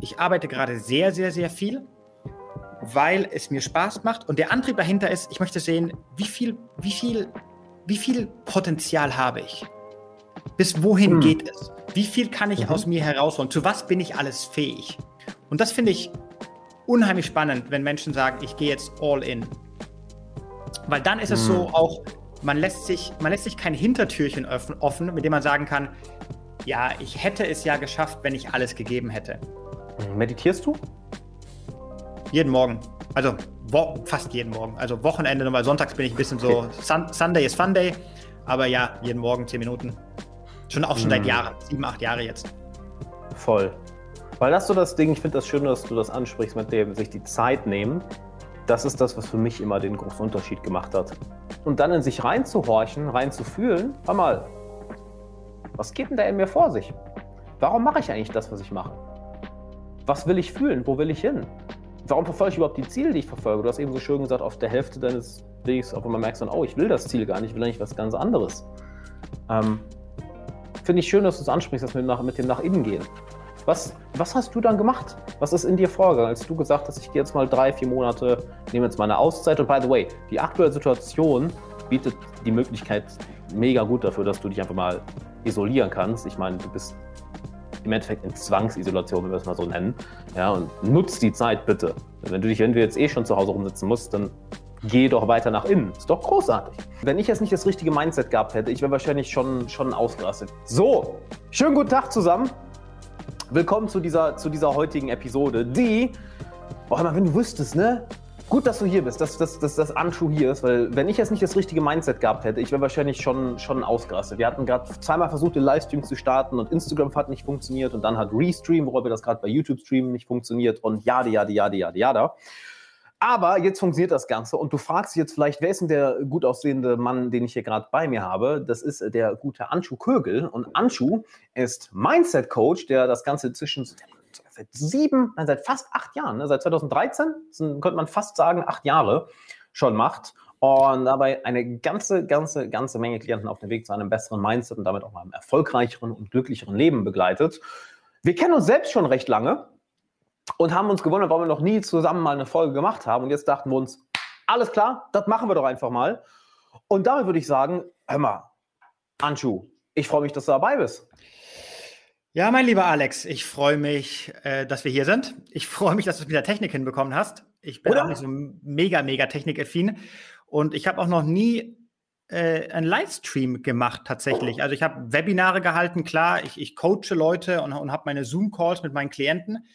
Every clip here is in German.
ich arbeite gerade sehr, sehr, sehr viel, weil es mir Spaß macht. Und der Antrieb dahinter ist, ich möchte sehen, wie viel, wie viel, wie viel Potenzial habe ich? Bis wohin hm. geht es? Wie viel kann ich mhm. aus mir herausholen? Zu was bin ich alles fähig? Und das finde ich unheimlich spannend, wenn Menschen sagen, ich gehe jetzt all in. Weil dann ist es so hm. auch, man lässt sich, man lässt sich kein Hintertürchen offen, mit dem man sagen kann, ja, ich hätte es ja geschafft, wenn ich alles gegeben hätte. Meditierst du? Jeden Morgen. Also fast jeden Morgen. Also Wochenende, weil sonntags bin ich ein bisschen so, Sun Sunday ist Fun Day. Aber ja, jeden Morgen zehn Minuten. Schon auch schon hm. seit Jahren, sieben, acht Jahre jetzt. Voll. Weil das so das Ding, ich finde das schön, dass du das ansprichst, mit dem sich die Zeit nehmen. Das ist das, was für mich immer den großen Unterschied gemacht hat. Und dann in sich reinzuhorchen, reinzufühlen, hör mal, was geht denn da in mir vor sich? Warum mache ich eigentlich das, was ich mache? Was will ich fühlen? Wo will ich hin? Warum verfolge ich überhaupt die Ziele, die ich verfolge? Du hast eben so schön gesagt, auf der Hälfte deines Wegs, auf einmal merkst du dann, oh, ich will das Ziel gar nicht, ich will eigentlich was ganz anderes. Ähm, Finde ich schön, dass du es ansprichst, dass wir nach, mit dem nach innen gehen. Was, was hast du dann gemacht? Was ist in dir vorgegangen, als du gesagt hast, ich gehe jetzt mal drei, vier Monate, nehme jetzt meine Auszeit und by the way, die aktuelle Situation bietet die Möglichkeit mega gut dafür, dass du dich einfach mal isolieren kannst. Ich meine, du bist im Endeffekt in Zwangsisolation, wenn wir es mal so nennen. Ja, und nutzt die Zeit bitte. Wenn du dich, wenn du jetzt eh schon zu Hause rumsitzen musst, dann geh doch weiter nach innen. Ist doch großartig. Wenn ich jetzt nicht das richtige Mindset gehabt hätte, ich wäre wahrscheinlich schon, schon ausgerastet. So, schönen guten Tag zusammen. Willkommen zu dieser, zu dieser heutigen Episode, die, boah, wenn du wüsstest, ne? Gut, dass du hier bist, dass, dass, dass das Anschuh hier ist, weil wenn ich jetzt nicht das richtige Mindset gehabt hätte, ich wäre wahrscheinlich schon, schon ausgerastet. Wir hatten gerade zweimal versucht, den Livestream zu starten und Instagram hat nicht funktioniert und dann hat Restream, worüber das gerade bei YouTube streamen, nicht funktioniert und jade, jade, jade, jade, jade. Aber jetzt funktioniert das Ganze und du fragst dich jetzt vielleicht, wer ist denn der gut aussehende Mann, den ich hier gerade bei mir habe? Das ist äh, der gute Anschu Kögel. Und Anschu ist Mindset-Coach, der das Ganze inzwischen seit sieben, nein, seit fast acht Jahren, ne, seit 2013, sind, könnte man fast sagen, acht Jahre schon macht. Und dabei eine ganze, ganze, ganze Menge Klienten auf dem Weg zu einem besseren Mindset und damit auch einem erfolgreicheren und glücklicheren Leben begleitet. Wir kennen uns selbst schon recht lange und haben uns gewundert, warum wir noch nie zusammen mal eine Folge gemacht haben. Und jetzt dachten wir uns, alles klar, das machen wir doch einfach mal. Und damit würde ich sagen, hör mal, Anschu, ich freue mich, dass du dabei bist. Ja, mein lieber Alex, ich freue mich, äh, dass wir hier sind. Ich freue mich, dass du es mit der Technik hinbekommen hast. Ich bin Oder? auch nicht so mega, mega technikaffin. Und ich habe auch noch nie äh, einen Livestream gemacht tatsächlich. Also ich habe Webinare gehalten, klar, ich, ich coache Leute und, und habe meine Zoom-Calls mit meinen Klienten.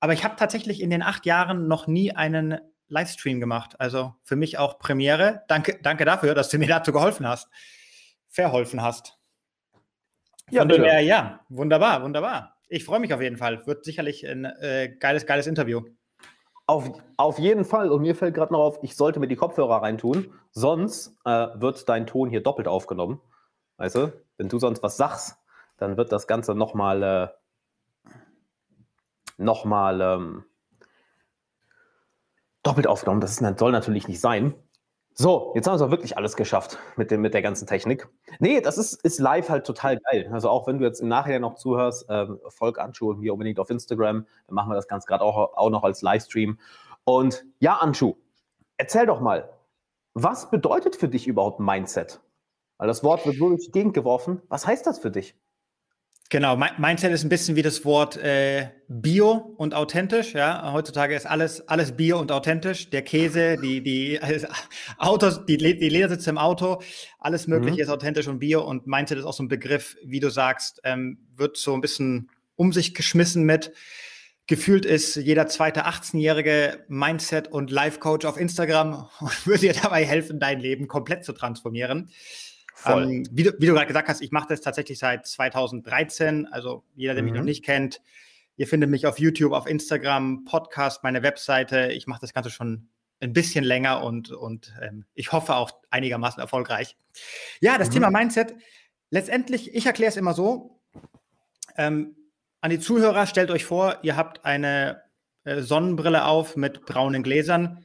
Aber ich habe tatsächlich in den acht Jahren noch nie einen Livestream gemacht. Also für mich auch Premiere. Danke, danke dafür, dass du mir dazu geholfen hast, verholfen hast. Ja, bitte. Her, ja, wunderbar, wunderbar. Ich freue mich auf jeden Fall. Wird sicherlich ein äh, geiles, geiles Interview. Auf, auf jeden Fall. Und mir fällt gerade noch auf, ich sollte mir die Kopfhörer reintun, sonst äh, wird dein Ton hier doppelt aufgenommen. Weißt du, wenn du sonst was sagst, dann wird das Ganze nochmal äh, nochmal ähm, doppelt aufgenommen. Das ist, soll natürlich nicht sein. So, jetzt haben wir es auch wirklich alles geschafft mit, dem, mit der ganzen Technik. Nee, das ist, ist live halt total geil. Also auch wenn du jetzt im Nachhinein noch zuhörst, ähm, folg Anschu mir unbedingt auf Instagram, dann machen wir das Ganze gerade auch, auch noch als Livestream. Und ja, Anschu, erzähl doch mal, was bedeutet für dich überhaupt Mindset? Weil das Wort wird wirklich gegengeworfen. Was heißt das für dich? Genau, Mindset ist ein bisschen wie das Wort äh, Bio und authentisch. Ja, heutzutage ist alles alles Bio und authentisch. Der Käse, die die also Autos, die, die Ledersitze im Auto, alles Mögliche mhm. ist authentisch und Bio. Und Mindset ist auch so ein Begriff, wie du sagst, ähm, wird so ein bisschen um sich geschmissen mit. Gefühlt ist jeder zweite 18-jährige Mindset und Life Coach auf Instagram und würde dir dabei helfen, dein Leben komplett zu transformieren. Ähm, wie du, wie du gerade gesagt hast, ich mache das tatsächlich seit 2013. Also jeder, der mhm. mich noch mhm. nicht kennt, ihr findet mich auf YouTube, auf Instagram, Podcast, meine Webseite. Ich mache das Ganze schon ein bisschen länger und, und ähm, ich hoffe auch einigermaßen erfolgreich. Ja, das mhm. Thema Mindset. Letztendlich, ich erkläre es immer so. Ähm, an die Zuhörer, stellt euch vor, ihr habt eine äh, Sonnenbrille auf mit braunen Gläsern.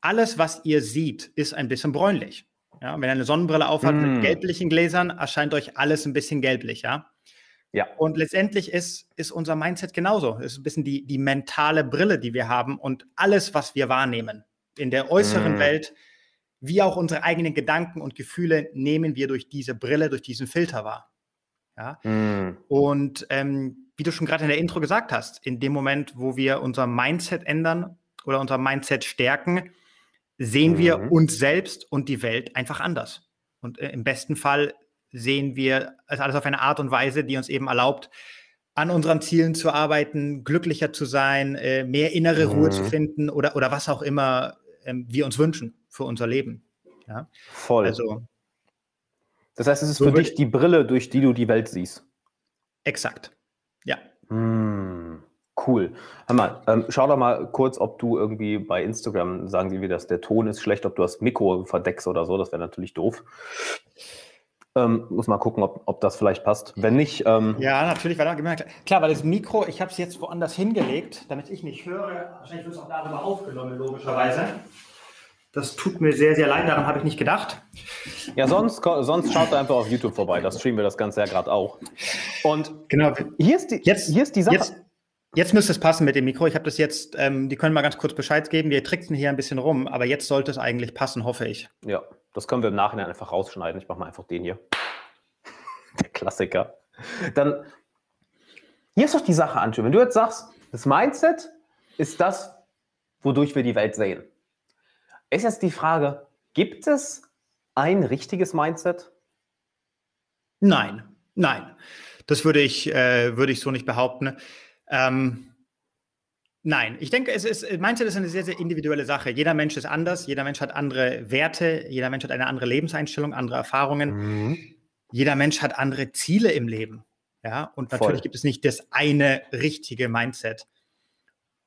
Alles, was ihr seht, ist ein bisschen bräunlich. Ja, wenn ihr eine Sonnenbrille aufhat mm. mit gelblichen Gläsern, erscheint euch alles ein bisschen gelblich, ja. Ja. Und letztendlich ist, ist unser Mindset genauso. Es ist ein bisschen die, die mentale Brille, die wir haben und alles, was wir wahrnehmen in der äußeren mm. Welt, wie auch unsere eigenen Gedanken und Gefühle, nehmen wir durch diese Brille, durch diesen Filter wahr. Ja? Mm. Und ähm, wie du schon gerade in der Intro gesagt hast, in dem Moment, wo wir unser Mindset ändern oder unser Mindset stärken, sehen mm. wir mhm. uns selbst und die Welt einfach anders. Und äh, im besten Fall sehen wir es alles auf eine Art und Weise, die uns eben erlaubt, an unseren Zielen zu arbeiten, glücklicher zu sein, äh, mehr innere mhm. Ruhe zu finden oder, oder was auch immer ähm, wir uns wünschen für unser Leben. Ja? Voll. Also, das heißt, es ist so für dich die Brille, durch die du die Welt siehst. Exakt. Ja. Hm, cool. Hör mal, ähm, schau doch mal kurz, ob du irgendwie bei Instagram, sagen sie wie das, der Ton ist schlecht, ob du das Mikro verdeckst oder so, das wäre natürlich doof. Ähm, muss mal gucken, ob, ob das vielleicht passt. Wenn nicht. Ähm ja, natürlich, weil da gemerkt Klar, weil das Mikro, ich habe es jetzt woanders hingelegt, damit ich nicht höre. Wahrscheinlich wird es auch darüber aufgenommen, logischerweise. Das tut mir sehr, sehr leid, daran habe ich nicht gedacht. Ja, sonst, sonst schaut einfach auf YouTube vorbei. Das streamen wir das Ganze ja gerade auch. Und genau. hier ist die, jetzt, hier ist die Sache. Jetzt, jetzt müsste es passen mit dem Mikro. Ich habe das jetzt, ähm, die können mal ganz kurz Bescheid geben. Wir tricksen hier ein bisschen rum, aber jetzt sollte es eigentlich passen, hoffe ich. Ja, das können wir im Nachhinein einfach rausschneiden. Ich mache mal einfach den hier. Der Klassiker. Dann, hier ist doch die Sache, Anju. Wenn du jetzt sagst, das Mindset ist das, wodurch wir die Welt sehen. Ist jetzt die Frage, gibt es ein richtiges Mindset? Nein, nein. Das würde ich, äh, würde ich so nicht behaupten. Ähm, nein, ich denke, es ist, Mindset ist eine sehr, sehr individuelle Sache. Jeder Mensch ist anders, jeder Mensch hat andere Werte, jeder Mensch hat eine andere Lebenseinstellung, andere Erfahrungen. Mhm. Jeder Mensch hat andere Ziele im Leben. Ja, und natürlich Voll. gibt es nicht das eine richtige Mindset.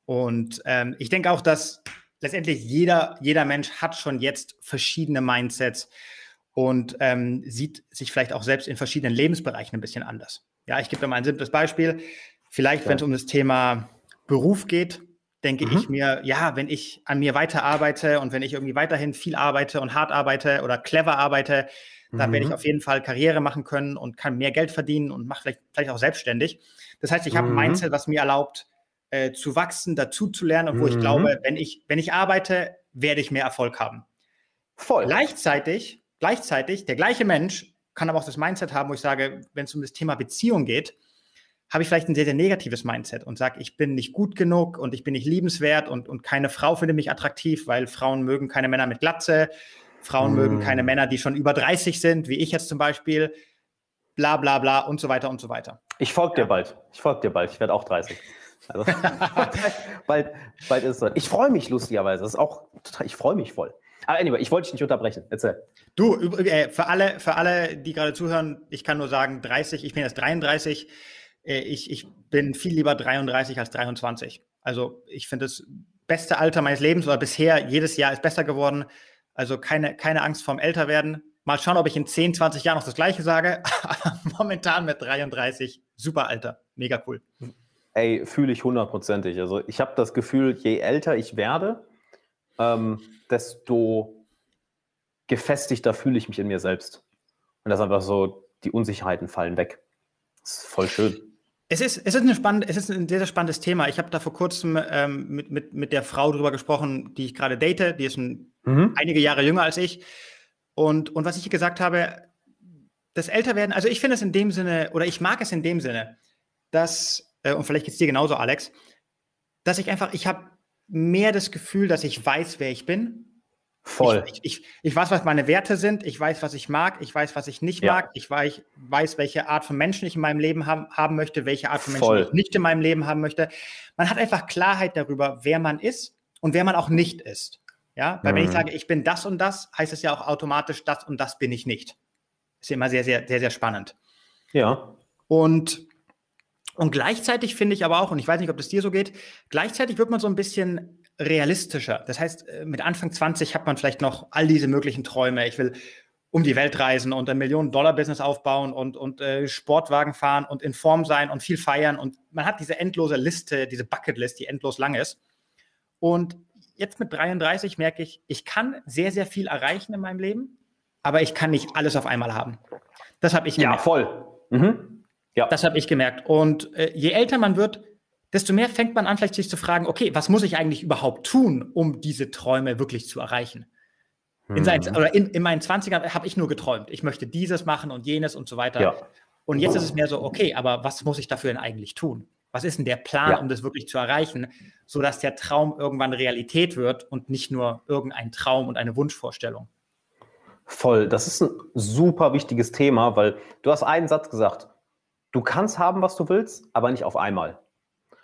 Und ähm, ich denke auch, dass letztendlich jeder, jeder Mensch hat schon jetzt verschiedene Mindsets und ähm, sieht sich vielleicht auch selbst in verschiedenen Lebensbereichen ein bisschen anders. Ja, ich gebe dir mal ein simples Beispiel. Vielleicht, wenn es um das Thema Beruf geht, denke mhm. ich mir, ja, wenn ich an mir weiterarbeite und wenn ich irgendwie weiterhin viel arbeite und hart arbeite oder clever arbeite, dann mhm. werde ich mhm. auf jeden Fall Karriere machen können und kann mehr Geld verdienen und mache vielleicht, vielleicht auch selbstständig. Das heißt, ich habe ein mhm. Mindset, was mir erlaubt, äh, zu wachsen, dazu zu lernen und wo mhm. ich glaube, wenn ich, wenn ich arbeite, werde ich mehr Erfolg haben. Voll. Gleichzeitig, gleichzeitig, der gleiche Mensch kann aber auch das Mindset haben, wo ich sage, wenn es um das Thema Beziehung geht, habe ich vielleicht ein sehr, sehr negatives Mindset und sage, ich bin nicht gut genug und ich bin nicht liebenswert und, und keine Frau findet mich attraktiv, weil Frauen mögen keine Männer mit Glatze, Frauen mm. mögen keine Männer, die schon über 30 sind, wie ich jetzt zum Beispiel, bla bla bla und so weiter und so weiter. Ich folge dir bald. Ich folge dir bald. Ich werde auch 30. Also, bald, bald ist es. Ich freue mich lustigerweise. Das ist auch total, ich freue mich voll. Aber anyway, ich wollte dich nicht unterbrechen. Erzähl. Du, äh, für alle, für alle, die gerade zuhören, ich kann nur sagen, 30, ich bin jetzt 33. Äh, ich, ich bin viel lieber 33 als 23. Also ich finde das beste Alter meines Lebens oder bisher jedes Jahr ist besser geworden. Also keine, keine Angst vorm Älterwerden. Mal schauen, ob ich in 10, 20 Jahren noch das Gleiche sage. Aber momentan mit 33, super Alter. Mega cool. Ey, fühle ich hundertprozentig. Also ich habe das Gefühl, je älter ich werde, ähm, desto gefestigter fühle ich mich in mir selbst. Und das ist einfach so, die Unsicherheiten fallen weg. Das ist voll schön. Es ist, es ist, eine spannende, es ist ein sehr, sehr spannendes Thema. Ich habe da vor kurzem ähm, mit, mit, mit der Frau drüber gesprochen, die ich gerade date. Die ist ein, mhm. einige Jahre jünger als ich. Und, und was ich gesagt habe, das Älterwerden, also ich finde es in dem Sinne, oder ich mag es in dem Sinne, dass äh, und vielleicht geht es dir genauso, Alex, dass ich einfach, ich habe mehr das Gefühl, dass ich weiß, wer ich bin. Voll. Ich, ich, ich, weiß, was meine Werte sind, ich weiß, was ich mag, ich weiß, was ich nicht ja. mag, ich weiß, weiß, welche Art von Menschen ich in meinem Leben haben, haben möchte, welche Art von Menschen Voll. ich nicht in meinem Leben haben möchte. Man hat einfach Klarheit darüber, wer man ist und wer man auch nicht ist. Ja, weil mhm. wenn ich mhm. sage, ich bin das und das, heißt es ja auch automatisch, das und das bin ich nicht. Ist ja immer sehr, sehr, sehr, sehr spannend. Ja. Und und gleichzeitig finde ich aber auch, und ich weiß nicht, ob das dir so geht, gleichzeitig wird man so ein bisschen realistischer. Das heißt, äh, mit Anfang 20 hat man vielleicht noch all diese möglichen Träume. Ich will um die Welt reisen und ein Millionen-Dollar-Business aufbauen und, und äh, Sportwagen fahren und in Form sein und viel feiern. Und man hat diese endlose Liste, diese Bucketlist, die endlos lang ist. Und jetzt mit 33 merke ich, ich kann sehr, sehr viel erreichen in meinem Leben, aber ich kann nicht alles auf einmal haben. Das habe ich gemerkt. Ja, voll. Mhm. Ja. Das habe ich gemerkt. Und äh, je älter man wird, desto mehr fängt man an, vielleicht sich zu fragen, okay, was muss ich eigentlich überhaupt tun, um diese Träume wirklich zu erreichen? In, seinen, mhm. oder in, in meinen 20ern habe ich nur geträumt. Ich möchte dieses machen und jenes und so weiter. Ja. Und jetzt ist es mehr so, okay, aber was muss ich dafür denn eigentlich tun? Was ist denn der Plan, ja. um das wirklich zu erreichen, sodass der Traum irgendwann Realität wird und nicht nur irgendein Traum und eine Wunschvorstellung? Voll. Das ist ein super wichtiges Thema, weil du hast einen Satz gesagt. Du kannst haben, was du willst, aber nicht auf einmal.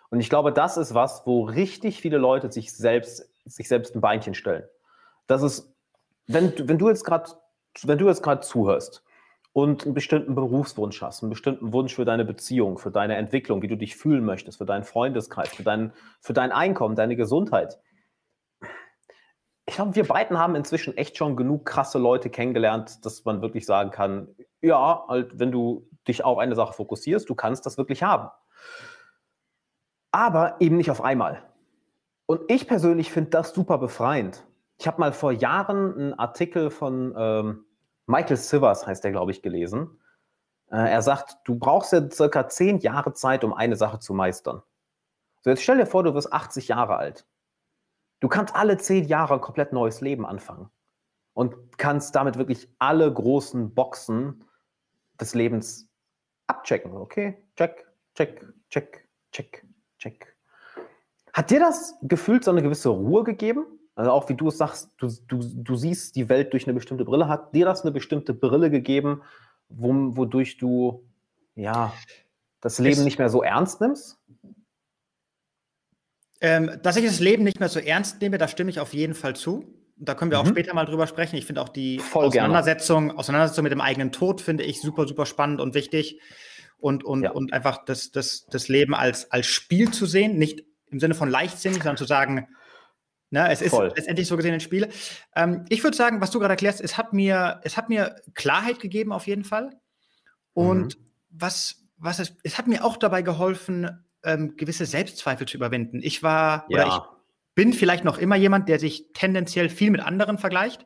Und ich glaube, das ist was, wo richtig viele Leute sich selbst, sich selbst ein Beinchen stellen. Das ist, wenn, wenn du jetzt gerade, wenn du jetzt gerade zuhörst und einen bestimmten Berufswunsch hast, einen bestimmten Wunsch für deine Beziehung, für deine Entwicklung, wie du dich fühlen möchtest, für deinen Freundeskreis, für dein, für dein Einkommen, deine Gesundheit. Ich glaube, wir beiden haben inzwischen echt schon genug krasse Leute kennengelernt, dass man wirklich sagen kann, ja, halt, wenn du dich auf eine Sache fokussierst, du kannst das wirklich haben. Aber eben nicht auf einmal. Und ich persönlich finde das super befreiend. Ich habe mal vor Jahren einen Artikel von ähm, Michael Sivers heißt der, glaube ich, gelesen. Äh, er sagt, du brauchst ja circa zehn Jahre Zeit, um eine Sache zu meistern. So, jetzt stell dir vor, du wirst 80 Jahre alt. Du kannst alle zehn Jahre ein komplett neues Leben anfangen und kannst damit wirklich alle großen Boxen des Lebens abchecken. Okay, check, check, check, check, check. Hat dir das Gefühl so eine gewisse Ruhe gegeben? Also auch wie du es sagst, du, du, du siehst die Welt durch eine bestimmte Brille. Hat dir das eine bestimmte Brille gegeben, wo, wodurch du ja das Leben es, nicht mehr so ernst nimmst? Ähm, dass ich das Leben nicht mehr so ernst nehme, da stimme ich auf jeden Fall zu. Da können wir mhm. auch später mal drüber sprechen. Ich finde auch die Auseinandersetzung, Auseinandersetzung mit dem eigenen Tod finde ich super, super spannend und wichtig. Und, und, ja. und einfach das, das, das Leben als, als Spiel zu sehen, nicht im Sinne von leichtsinnig, sondern zu sagen, Ne, es Voll. ist letztendlich so gesehen ein Spiel. Ähm, ich würde sagen, was du gerade erklärst, es hat mir, es hat mir Klarheit gegeben auf jeden Fall. Und mhm. was, was es, es hat mir auch dabei geholfen, ähm, gewisse Selbstzweifel zu überwinden. Ich war ja. oder ich bin vielleicht noch immer jemand, der sich tendenziell viel mit anderen vergleicht.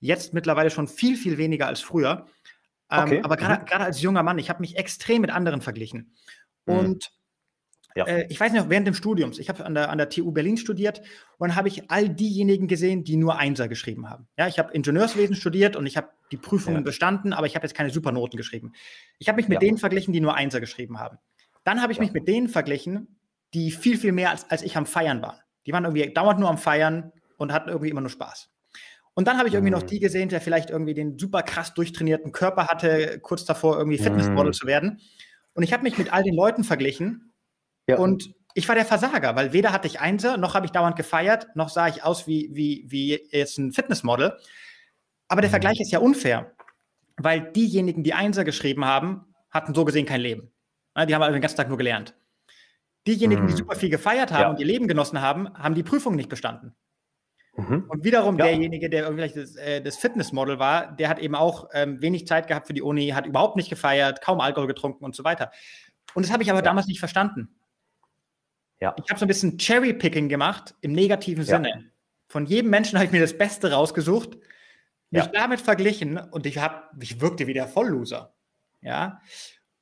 Jetzt mittlerweile schon viel, viel weniger als früher. Ähm, okay. Aber gerade mhm. als junger Mann, ich habe mich extrem mit anderen verglichen. Mhm. Und ja. Äh, ich weiß nicht, während dem Studiums, ich habe an der, an der TU Berlin studiert und dann habe ich all diejenigen gesehen, die nur Einser geschrieben haben. Ja, ich habe Ingenieurswesen studiert und ich habe die Prüfungen ja. bestanden, aber ich habe jetzt keine Supernoten geschrieben. Ich habe mich mit ja. denen verglichen, die nur Einser geschrieben haben. Dann habe ich mich mit denen verglichen, die viel, viel mehr als, als ich am Feiern waren. Die waren irgendwie dauernd nur am Feiern und hatten irgendwie immer nur Spaß. Und dann habe ich irgendwie mhm. noch die gesehen, der vielleicht irgendwie den super krass durchtrainierten Körper hatte, kurz davor irgendwie Fitnessmodel mhm. zu werden. Und ich habe mich mit all den Leuten verglichen ja. Und ich war der Versager, weil weder hatte ich Einser, noch habe ich dauernd gefeiert, noch sah ich aus wie, wie, wie jetzt ein Fitnessmodel. Aber der mhm. Vergleich ist ja unfair, weil diejenigen, die Einser geschrieben haben, hatten so gesehen kein Leben. Die haben also den ganzen Tag nur gelernt. Diejenigen, mhm. die super viel gefeiert haben ja. und ihr Leben genossen haben, haben die Prüfung nicht bestanden. Mhm. Und wiederum ja. derjenige, der vielleicht das, äh, das, Fitnessmodel war, der hat eben auch ähm, wenig Zeit gehabt für die Uni, hat überhaupt nicht gefeiert, kaum Alkohol getrunken und so weiter. Und das habe ich aber ja. damals nicht verstanden. Ja. Ich habe so ein bisschen Cherry-Picking gemacht im negativen Sinne. Von jedem Menschen habe ich mir das Beste rausgesucht, mich damit verglichen und ich, hab, ich wirkte wie der Vollloser. Ja.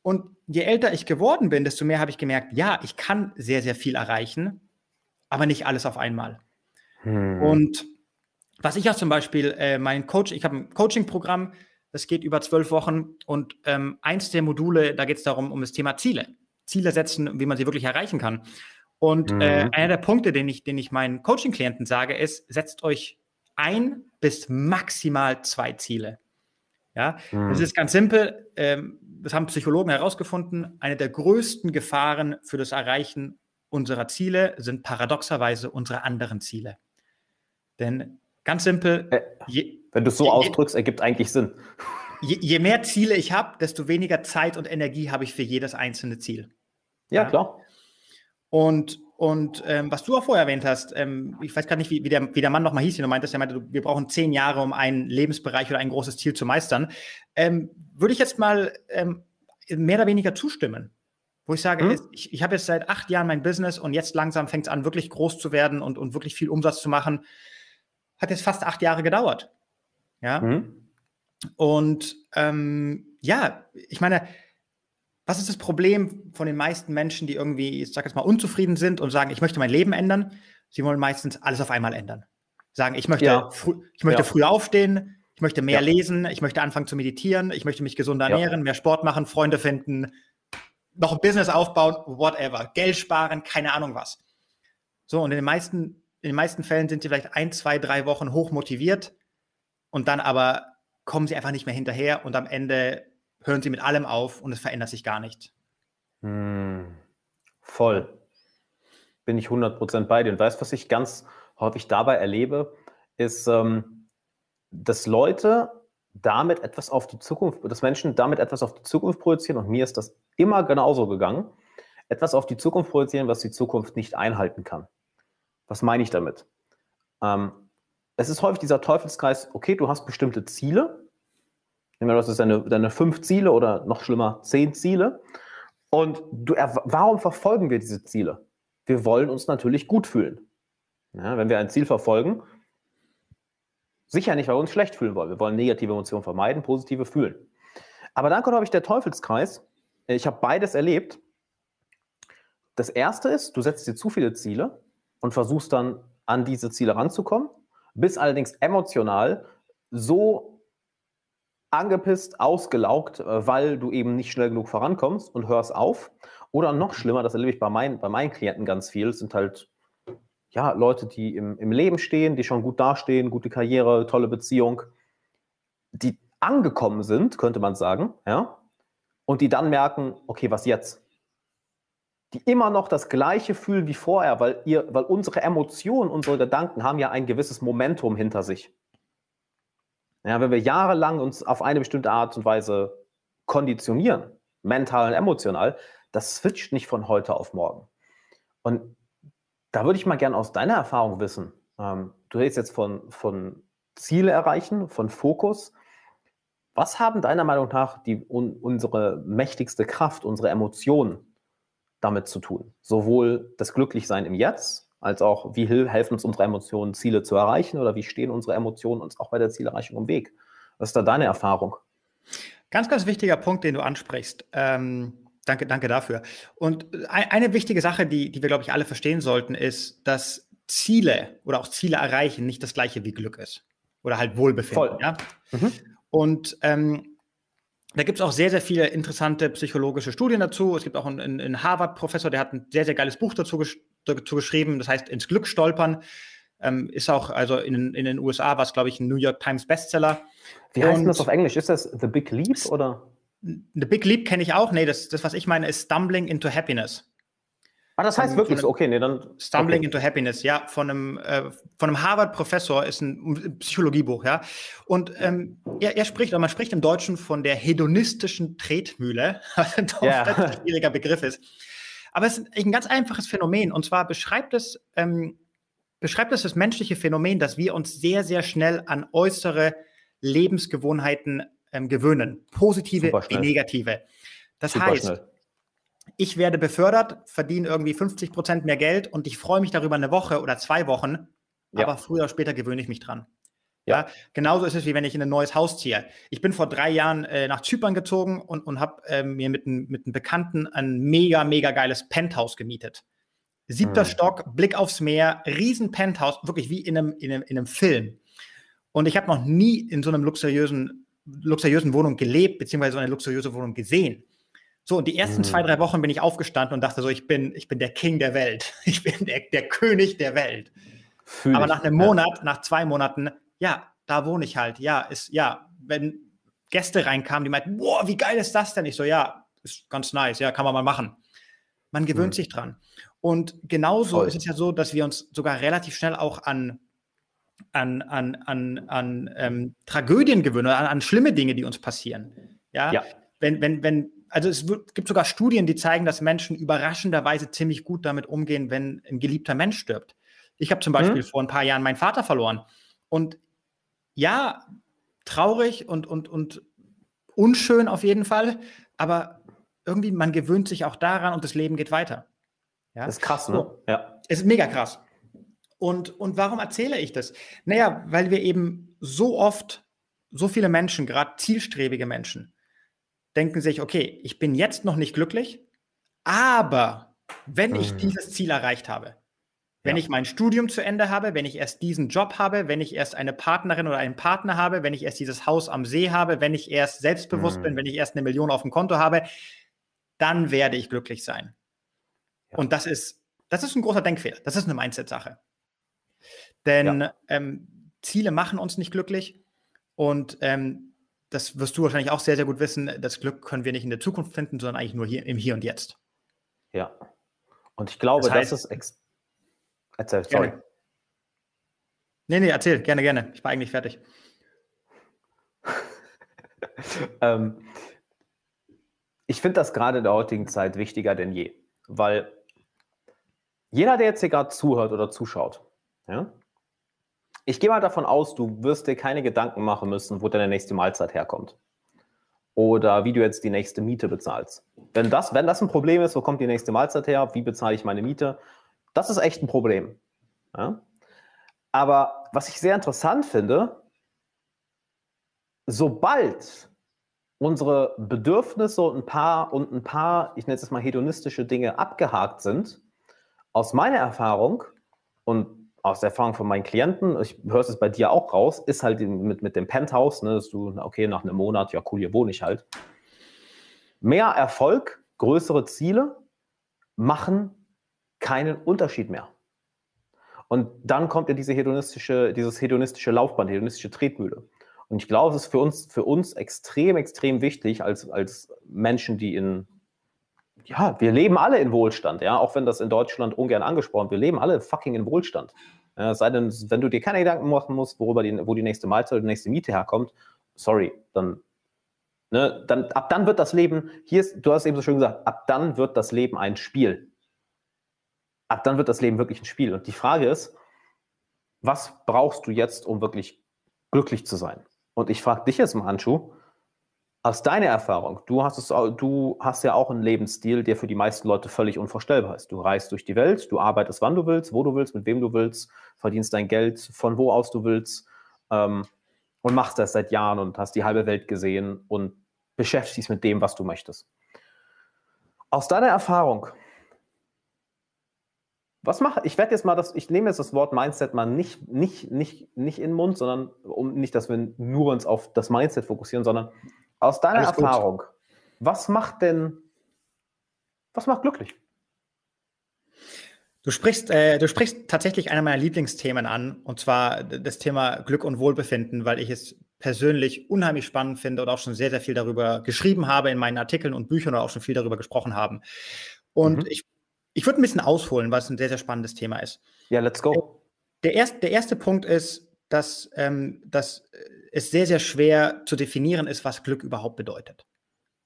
Und je älter ich geworden bin, desto mehr habe ich gemerkt, ja, ich kann sehr, sehr viel erreichen, aber nicht alles auf einmal. Hm. Und was ich auch zum Beispiel, äh, mein Coach, ich habe ein Coaching-Programm, das geht über zwölf Wochen und ähm, eins der Module, da geht es darum, um das Thema Ziele. Ziele setzen, wie man sie wirklich erreichen kann. Und mhm. äh, einer der Punkte, den ich, den ich meinen Coaching-Klienten sage, ist, setzt euch ein bis maximal zwei Ziele. Ja, mhm. das ist ganz simpel. Ähm, das haben Psychologen herausgefunden. Eine der größten Gefahren für das Erreichen unserer Ziele sind paradoxerweise unsere anderen Ziele. Denn ganz simpel. Äh, je, wenn du es so je, ausdrückst, ergibt eigentlich Sinn. Je, je mehr Ziele ich habe, desto weniger Zeit und Energie habe ich für jedes einzelne Ziel. Ja, ja? klar. Und, und ähm, was du auch vorher erwähnt hast, ähm, ich weiß gar nicht, wie, wie, der, wie der Mann nochmal hieß, den du meintest, er meinte, wir brauchen zehn Jahre, um einen Lebensbereich oder ein großes Ziel zu meistern. Ähm, würde ich jetzt mal ähm, mehr oder weniger zustimmen. Wo ich sage, mhm. ich, ich habe jetzt seit acht Jahren mein Business und jetzt langsam fängt es an, wirklich groß zu werden und, und wirklich viel Umsatz zu machen. Hat jetzt fast acht Jahre gedauert. Ja. Mhm. Und ähm, ja, ich meine, was ist das Problem von den meisten Menschen, die irgendwie, ich sag jetzt mal, unzufrieden sind und sagen, ich möchte mein Leben ändern? Sie wollen meistens alles auf einmal ändern. Sagen, ich möchte, ja. ich möchte ja. früh aufstehen, ich möchte mehr ja. lesen, ich möchte anfangen zu meditieren, ich möchte mich gesünder ernähren, mehr Sport machen, Freunde finden, noch ein Business aufbauen, whatever, Geld sparen, keine Ahnung was. So, und in den meisten, in den meisten Fällen sind sie vielleicht ein, zwei, drei Wochen hoch motiviert und dann aber kommen sie einfach nicht mehr hinterher und am Ende hören sie mit allem auf und es verändert sich gar nichts. Hm, voll. Bin ich 100% bei dir. Und weißt du, was ich ganz häufig dabei erlebe, ist, ähm, dass Leute damit etwas auf die Zukunft, dass Menschen damit etwas auf die Zukunft projizieren und mir ist das immer genauso gegangen, etwas auf die Zukunft projizieren, was die Zukunft nicht einhalten kann. Was meine ich damit? Ähm, es ist häufig dieser Teufelskreis, okay, du hast bestimmte Ziele, du hast deine, deine fünf Ziele oder noch schlimmer, zehn Ziele. Und du, warum verfolgen wir diese Ziele? Wir wollen uns natürlich gut fühlen. Ja, wenn wir ein Ziel verfolgen, sicher nicht, weil wir uns schlecht fühlen wollen. Wir wollen negative Emotionen vermeiden, positive fühlen. Aber dann kommt, habe ich, der Teufelskreis. Ich habe beides erlebt. Das erste ist, du setzt dir zu viele Ziele und versuchst dann an diese Ziele ranzukommen, bist allerdings emotional so angepisst, ausgelaugt, äh, weil du eben nicht schnell genug vorankommst und hörst auf. Oder noch schlimmer, das erlebe ich bei, mein, bei meinen Klienten ganz viel, sind halt ja, Leute, die im, im Leben stehen, die schon gut dastehen, gute Karriere, tolle Beziehung, die angekommen sind, könnte man sagen, ja, und die dann merken, okay, was jetzt? Die immer noch das Gleiche fühlen wie vorher, weil, ihr, weil unsere Emotionen, unsere Gedanken haben ja ein gewisses Momentum hinter sich. Ja, wenn wir jahrelang uns auf eine bestimmte Art und Weise konditionieren, mental und emotional, das switcht nicht von heute auf morgen. Und da würde ich mal gerne aus deiner Erfahrung wissen. Ähm, du redest jetzt von, von Ziele erreichen, von Fokus. Was haben deiner Meinung nach die, un, unsere mächtigste Kraft, unsere Emotionen damit zu tun? Sowohl das Glücklichsein im Jetzt als auch, wie helfen uns unsere Emotionen, Ziele zu erreichen oder wie stehen unsere Emotionen uns auch bei der Zielerreichung im Weg? Was ist da deine Erfahrung? Ganz, ganz wichtiger Punkt, den du ansprichst. Ähm, danke, danke dafür. Und eine wichtige Sache, die, die wir, glaube ich, alle verstehen sollten, ist, dass Ziele oder auch Ziele erreichen nicht das gleiche wie Glück ist. Oder halt Wohlbefinden. Voll. Ja? Mhm. Und ähm, da gibt es auch sehr, sehr viele interessante psychologische Studien dazu. Es gibt auch einen, einen Harvard-Professor, der hat ein sehr, sehr geiles Buch dazu, dazu geschrieben, das heißt Ins Glück stolpern. Ähm, ist auch, also in, in den USA war es, glaube ich, ein New York Times Bestseller. Wie heißt Und, das auf Englisch? Ist das The Big Leap oder? The Big Leap kenne ich auch. Nee, das, das, was ich meine, ist Stumbling into Happiness. Ah, das heißt wirklich so, okay, nee, dann. Stumbling okay. into Happiness, ja, von einem, äh, von einem Harvard-Professor, ist ein Psychologiebuch, ja. Und ähm, er, er, spricht, oder man spricht im Deutschen von der hedonistischen Tretmühle, was ein yeah. schwieriger Begriff ist. Aber es ist ein ganz einfaches Phänomen. Und zwar beschreibt es, ähm, beschreibt es das menschliche Phänomen, dass wir uns sehr, sehr schnell an äußere Lebensgewohnheiten ähm, gewöhnen. Positive wie negative. Das Super heißt, schnell. Ich werde befördert, verdiene irgendwie 50 Prozent mehr Geld und ich freue mich darüber eine Woche oder zwei Wochen, ja. aber früher oder später gewöhne ich mich dran. Ja. ja. genauso ist es, wie wenn ich in ein neues Haus ziehe. Ich bin vor drei Jahren äh, nach Zypern gezogen und, und habe äh, mir mit, mit einem Bekannten ein mega, mega geiles Penthouse gemietet. Siebter mhm. Stock, Blick aufs Meer, riesen Penthouse, wirklich wie in einem, in einem, in einem Film. Und ich habe noch nie in so einem luxuriösen luxuriösen Wohnung gelebt, beziehungsweise so eine luxuriöse Wohnung gesehen. So, und die ersten mhm. zwei, drei Wochen bin ich aufgestanden und dachte so, ich bin, ich bin der King der Welt. Ich bin der, der König der Welt. Fühl Aber nach einem Monat, ja. nach zwei Monaten, ja, da wohne ich halt. Ja, ist, ja, wenn Gäste reinkamen, die meinten, boah, wie geil ist das denn? Ich so, ja, ist ganz nice, ja, kann man mal machen. Man gewöhnt mhm. sich dran. Und genauso Voll. ist es ja so, dass wir uns sogar relativ schnell auch an an, an, an, an ähm, Tragödien gewöhnen oder an, an, schlimme Dinge, die uns passieren. Ja? ja. Wenn, wenn, wenn, also es gibt sogar Studien, die zeigen, dass Menschen überraschenderweise ziemlich gut damit umgehen, wenn ein geliebter Mensch stirbt. Ich habe zum Beispiel mhm. vor ein paar Jahren meinen Vater verloren. Und ja, traurig und, und, und unschön auf jeden Fall, aber irgendwie, man gewöhnt sich auch daran und das Leben geht weiter. Ja? Das ist krass, ne? So. Ja. Ist mega krass. Und, und warum erzähle ich das? Naja, weil wir eben so oft, so viele Menschen, gerade zielstrebige Menschen, denken sich, okay, ich bin jetzt noch nicht glücklich, aber wenn ich Mhm. dieses Ziel erreicht habe, wenn Ja. ich mein Studium zu Ende habe, wenn ich erst diesen Job habe, wenn ich erst eine Partnerin oder einen Partner habe, wenn ich erst dieses Haus am See habe, wenn ich erst selbstbewusst Mhm. bin, wenn ich erst eine Million auf dem Konto habe, dann werde ich glücklich sein. Ja. Und das ist, das ist ein großer Denkfehler. Das ist eine Mindset-Sache. Denn ähm, Ziele machen uns nicht glücklich. Und ähm, das wirst du wahrscheinlich auch sehr, sehr gut wissen. Das Glück können wir nicht in der Zukunft finden, sondern eigentlich nur hier im Hier und Jetzt. Ja. Und ich glaube, Das das, heißt- ist. Ex Erzähl, sorry. Gerne. Nee, nee, erzähl, gerne, gerne. Ich war eigentlich fertig. Ähm, ich finde das gerade in der heutigen Zeit wichtiger denn je, weil jeder, der jetzt hier gerade zuhört oder zuschaut, ja, ich gehe mal davon aus, du wirst dir keine Gedanken machen müssen, wo deine nächste Mahlzeit herkommt. Oder wie du jetzt die nächste Miete bezahlst. Wenn das, wenn das ein Problem ist, wo kommt die nächste Mahlzeit her, wie bezahle ich meine Miete, das ist echt ein Problem. Ja? Aber was ich sehr interessant finde, sobald unsere Bedürfnisse und ein paar und ein paar, ich nenne es mal hedonistische Dinge abgehakt sind, aus meiner Erfahrung und aus der Erfahrung von meinen Klienten, ich höre es bei dir auch raus, ist halt mit, mit dem Penthouse, ne, dass du, okay, nach einem Monat, ja cool, hier wohne ich halt. Mehr Erfolg, größere Ziele machen keinen Unterschied mehr. Und dann kommt ja diese hedonistische, dieses hedonistische Laufband, hedonistische Tretmühle. Und ich glaube, es ist für uns, für uns extrem, extrem wichtig, als, als Menschen, die in, ja, wir leben alle in Wohlstand, ja, auch wenn das in Deutschland ungern angesprochen wird, wir leben alle fucking in Wohlstand. Ja, sei denn, wenn du dir keine Gedanken machen musst, worüber die, wo die nächste Mahlzeit oder die nächste Miete herkommt, sorry, dann, ne, dann, ab dann wird das Leben, hier ist, du hast eben so schön gesagt, ab dann wird das Leben ein Spiel. Ab dann wird das Leben wirklich ein Spiel. Und die Frage ist, was brauchst du jetzt, um wirklich glücklich zu sein? Und ich frage dich jetzt mal, Anschu, aus deiner Erfahrung, du hast, es, du hast ja auch einen Lebensstil, der für die meisten Leute völlig unvorstellbar ist. Du reist durch die Welt, du arbeitest, wann du willst, wo du willst, mit wem du willst, verdienst dein Geld, von wo aus du willst ähm, und machst das seit Jahren und hast die halbe Welt gesehen und beschäftigst dich mit dem, was du möchtest. Aus deiner Erfahrung, was mache ich? werde jetzt mal das, ich nehme jetzt das Wort Mindset mal nicht, nicht, nicht, nicht in den Mund, sondern um nicht, dass wir nur uns auf das Mindset fokussieren, sondern aus deiner Alles gut. Erfahrung, was macht denn, was macht glücklich? Du sprichst, äh, du sprichst tatsächlich einer meiner Lieblingsthemen an, und zwar das Thema Glück und Wohlbefinden, weil ich es persönlich unheimlich spannend finde und auch schon sehr, sehr viel darüber geschrieben habe in meinen Artikeln und Büchern oder auch schon viel darüber gesprochen haben. Und Mhm. ich, ich würde ein bisschen ausholen, weil es ein sehr, sehr spannendes Thema ist. Ja, let's go. Der, erst, der erste Punkt ist, dass, ähm, dass äh, es sehr, sehr schwer zu definieren ist, was Glück überhaupt bedeutet.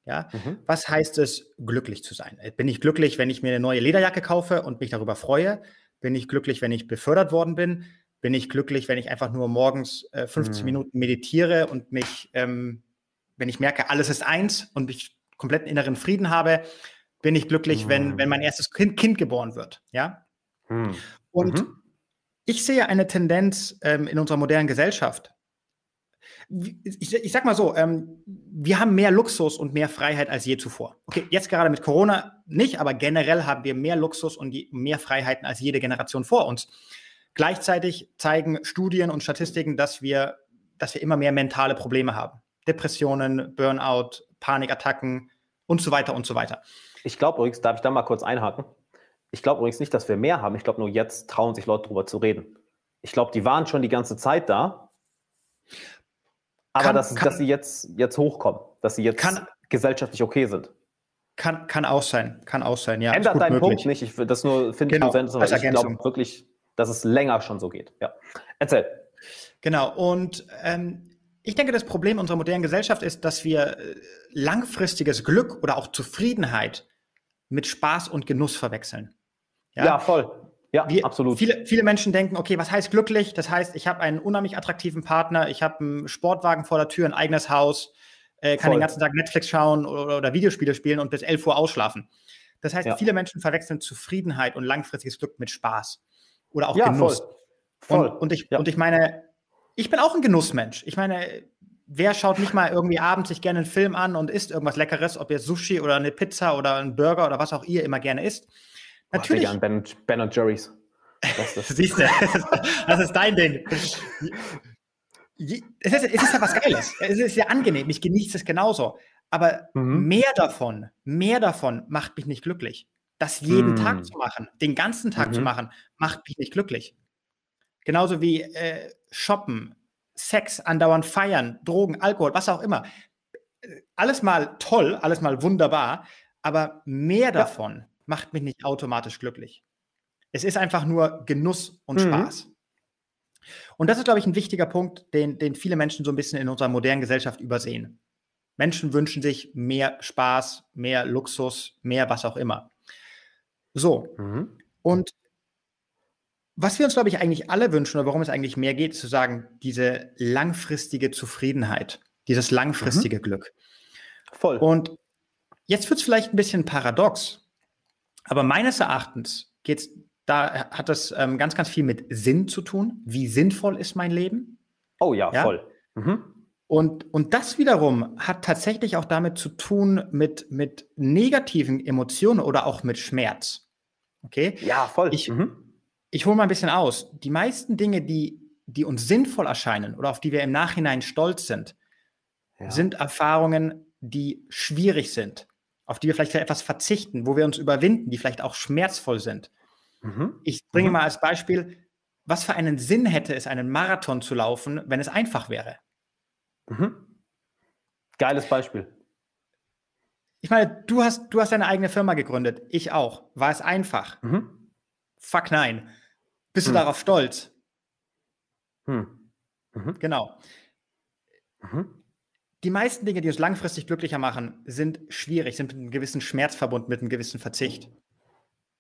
Ja? Mhm. Was heißt es, glücklich zu sein? Bin ich glücklich, wenn ich mir eine neue Lederjacke kaufe und mich darüber freue? Bin ich glücklich, wenn ich befördert worden bin? Bin ich glücklich, wenn ich einfach nur morgens äh, 50 Hm. Minuten meditiere und mich, ähm, wenn ich merke, alles ist eins und ich kompletten inneren Frieden habe? Bin ich glücklich, wenn, Hm. wenn mein erstes kind, kind geboren wird? Ja? Hm. Und Mhm. ich sehe eine Tendenz ähm, in unserer modernen Gesellschaft. Ich, ich sag mal so, ähm, wir haben mehr Luxus und mehr Freiheit als je zuvor. Okay, jetzt gerade mit Corona nicht, aber generell haben wir mehr Luxus und je, mehr Freiheiten als jede Generation vor uns. Gleichzeitig zeigen Studien und Statistiken, dass wir, dass wir immer mehr mentale Probleme haben. Depressionen, Burnout, Panikattacken und so weiter und so weiter. Ich glaube übrigens, darf ich da mal kurz einhaken? Ich glaube übrigens nicht, dass wir mehr haben. Ich glaube nur jetzt trauen sich Leute darüber zu reden. Ich glaube, die waren schon die ganze Zeit da. Aber Kann- dass, kann- dass sie jetzt, jetzt hochkommen, dass sie jetzt Kann- gesellschaftlich okay sind. Kann, kann auch sein, kann auch sein, ja. Ändert deinen möglich. Punkt nicht. Ich das nur finde Genau, ich nur ich glaube wirklich, dass es länger schon so geht. Ja. Erzähl. Genau, und ähm, ich denke, das Problem unserer modernen Gesellschaft ist, dass wir äh, langfristiges Glück oder auch Zufriedenheit mit Spaß und Genuss verwechseln. Ja, voll. Ja, Wir, absolut. Viele, viele Menschen denken, okay, was heißt glücklich? Das heißt, ich habe einen unheimlich attraktiven Partner, ich habe einen Sportwagen vor der Tür, ein eigenes Haus, äh, kann Voll. den ganzen Tag Netflix schauen oder, oder Videospiele spielen und bis 11 Uhr ausschlafen. Das heißt, Ja. viele Menschen verwechseln Zufriedenheit und langfristiges Glück mit Spaß oder auch ja, Genuss. voll. Voll. Und, und, ich, Ja. und ich meine, ich bin auch ein Genussmensch. Ich meine, wer schaut nicht mal irgendwie abends sich gerne einen Film an und isst irgendwas Leckeres, ob jetzt Sushi oder eine Pizza oder ein Burger oder was auch ihr immer gerne isst? Natürlich. Boah, ben, ben und Jerry's. Siehst du, das ist dein Ding. Es ist, es ist ja was Geiles. Es ist ja angenehm. Ich genieße es genauso. Aber mhm. mehr davon, mehr davon macht mich nicht glücklich. Das jeden mhm. Tag zu machen, den ganzen Tag mhm. zu machen, macht mich nicht glücklich. Genauso wie äh, Shoppen, Sex, andauernd feiern, Drogen, Alkohol, was auch immer. Alles mal toll, alles mal wunderbar, aber mehr davon ja. Macht mich nicht automatisch glücklich. Es ist einfach nur Genuss und mhm. Spaß. Und das ist, glaube ich, ein wichtiger Punkt, den, den viele Menschen so ein bisschen in unserer modernen Gesellschaft übersehen. Menschen wünschen sich mehr Spaß, mehr Luxus, mehr was auch immer. So. Mhm. Und was wir uns, glaube ich, eigentlich alle wünschen oder warum es eigentlich mehr geht, ist zu sagen, diese langfristige Zufriedenheit, dieses langfristige mhm. Glück. Voll. Und jetzt wird es vielleicht ein bisschen paradox, aber meines Erachtens geht es da hat das ähm, ganz, ganz viel mit Sinn zu tun. Wie sinnvoll ist mein Leben? Oh ja, ja? voll. Mhm. Und, und das wiederum hat tatsächlich auch damit zu tun mit, mit negativen Emotionen oder auch mit Schmerz. Okay? Ja, voll. Ich, mhm. ich hole mal ein bisschen aus. Die meisten Dinge, die, die uns sinnvoll erscheinen oder auf die wir im Nachhinein stolz sind, ja. sind Erfahrungen, die schwierig sind, auf die wir vielleicht etwas verzichten, wo wir uns überwinden, die vielleicht auch schmerzvoll sind. Mhm. Ich bringe mhm. mal als Beispiel, was für einen Sinn hätte es, einen Marathon zu laufen, wenn es einfach wäre? Mhm. Geiles Beispiel. Ich meine, du hast, du hast deine eigene Firma gegründet. Ich auch. War es einfach? Mhm. Fuck nein. Bist du hm. darauf stolz? Hm. Mhm. Genau. Die meisten Dinge, die uns langfristig glücklicher machen, sind schwierig, sind mit einem gewissen Schmerz verbunden, mit einem gewissen Verzicht.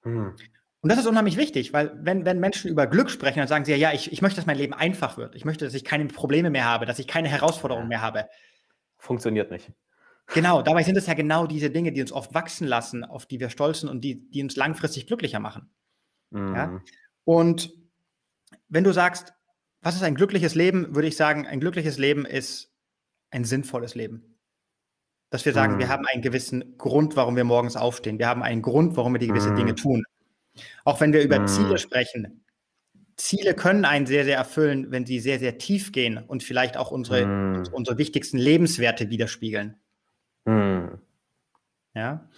Mhm. Und das ist unheimlich wichtig, weil wenn, wenn Menschen über Glück sprechen, dann sagen sie ja, ja, ich, ich möchte, dass mein Leben einfach wird. Ich möchte, dass ich keine Probleme mehr habe, dass ich keine Herausforderungen mehr habe. Funktioniert nicht. Genau, dabei sind es ja genau diese Dinge, die uns oft wachsen lassen, auf die wir stolz sind und die, die uns langfristig glücklicher machen. Mhm. Ja? Und wenn du sagst, was ist ein glückliches Leben, würde ich sagen, ein glückliches Leben ist ein sinnvolles Leben. Dass wir sagen, mhm. wir haben einen gewissen Grund, warum wir morgens aufstehen. Wir haben einen Grund, warum wir die gewisse mhm. Dinge tun. Auch wenn wir über mhm. Ziele sprechen. Ziele können einen sehr, sehr erfüllen, wenn sie sehr, sehr tief gehen und vielleicht auch unsere, unsere wichtigsten Lebenswerte widerspiegeln. Ja.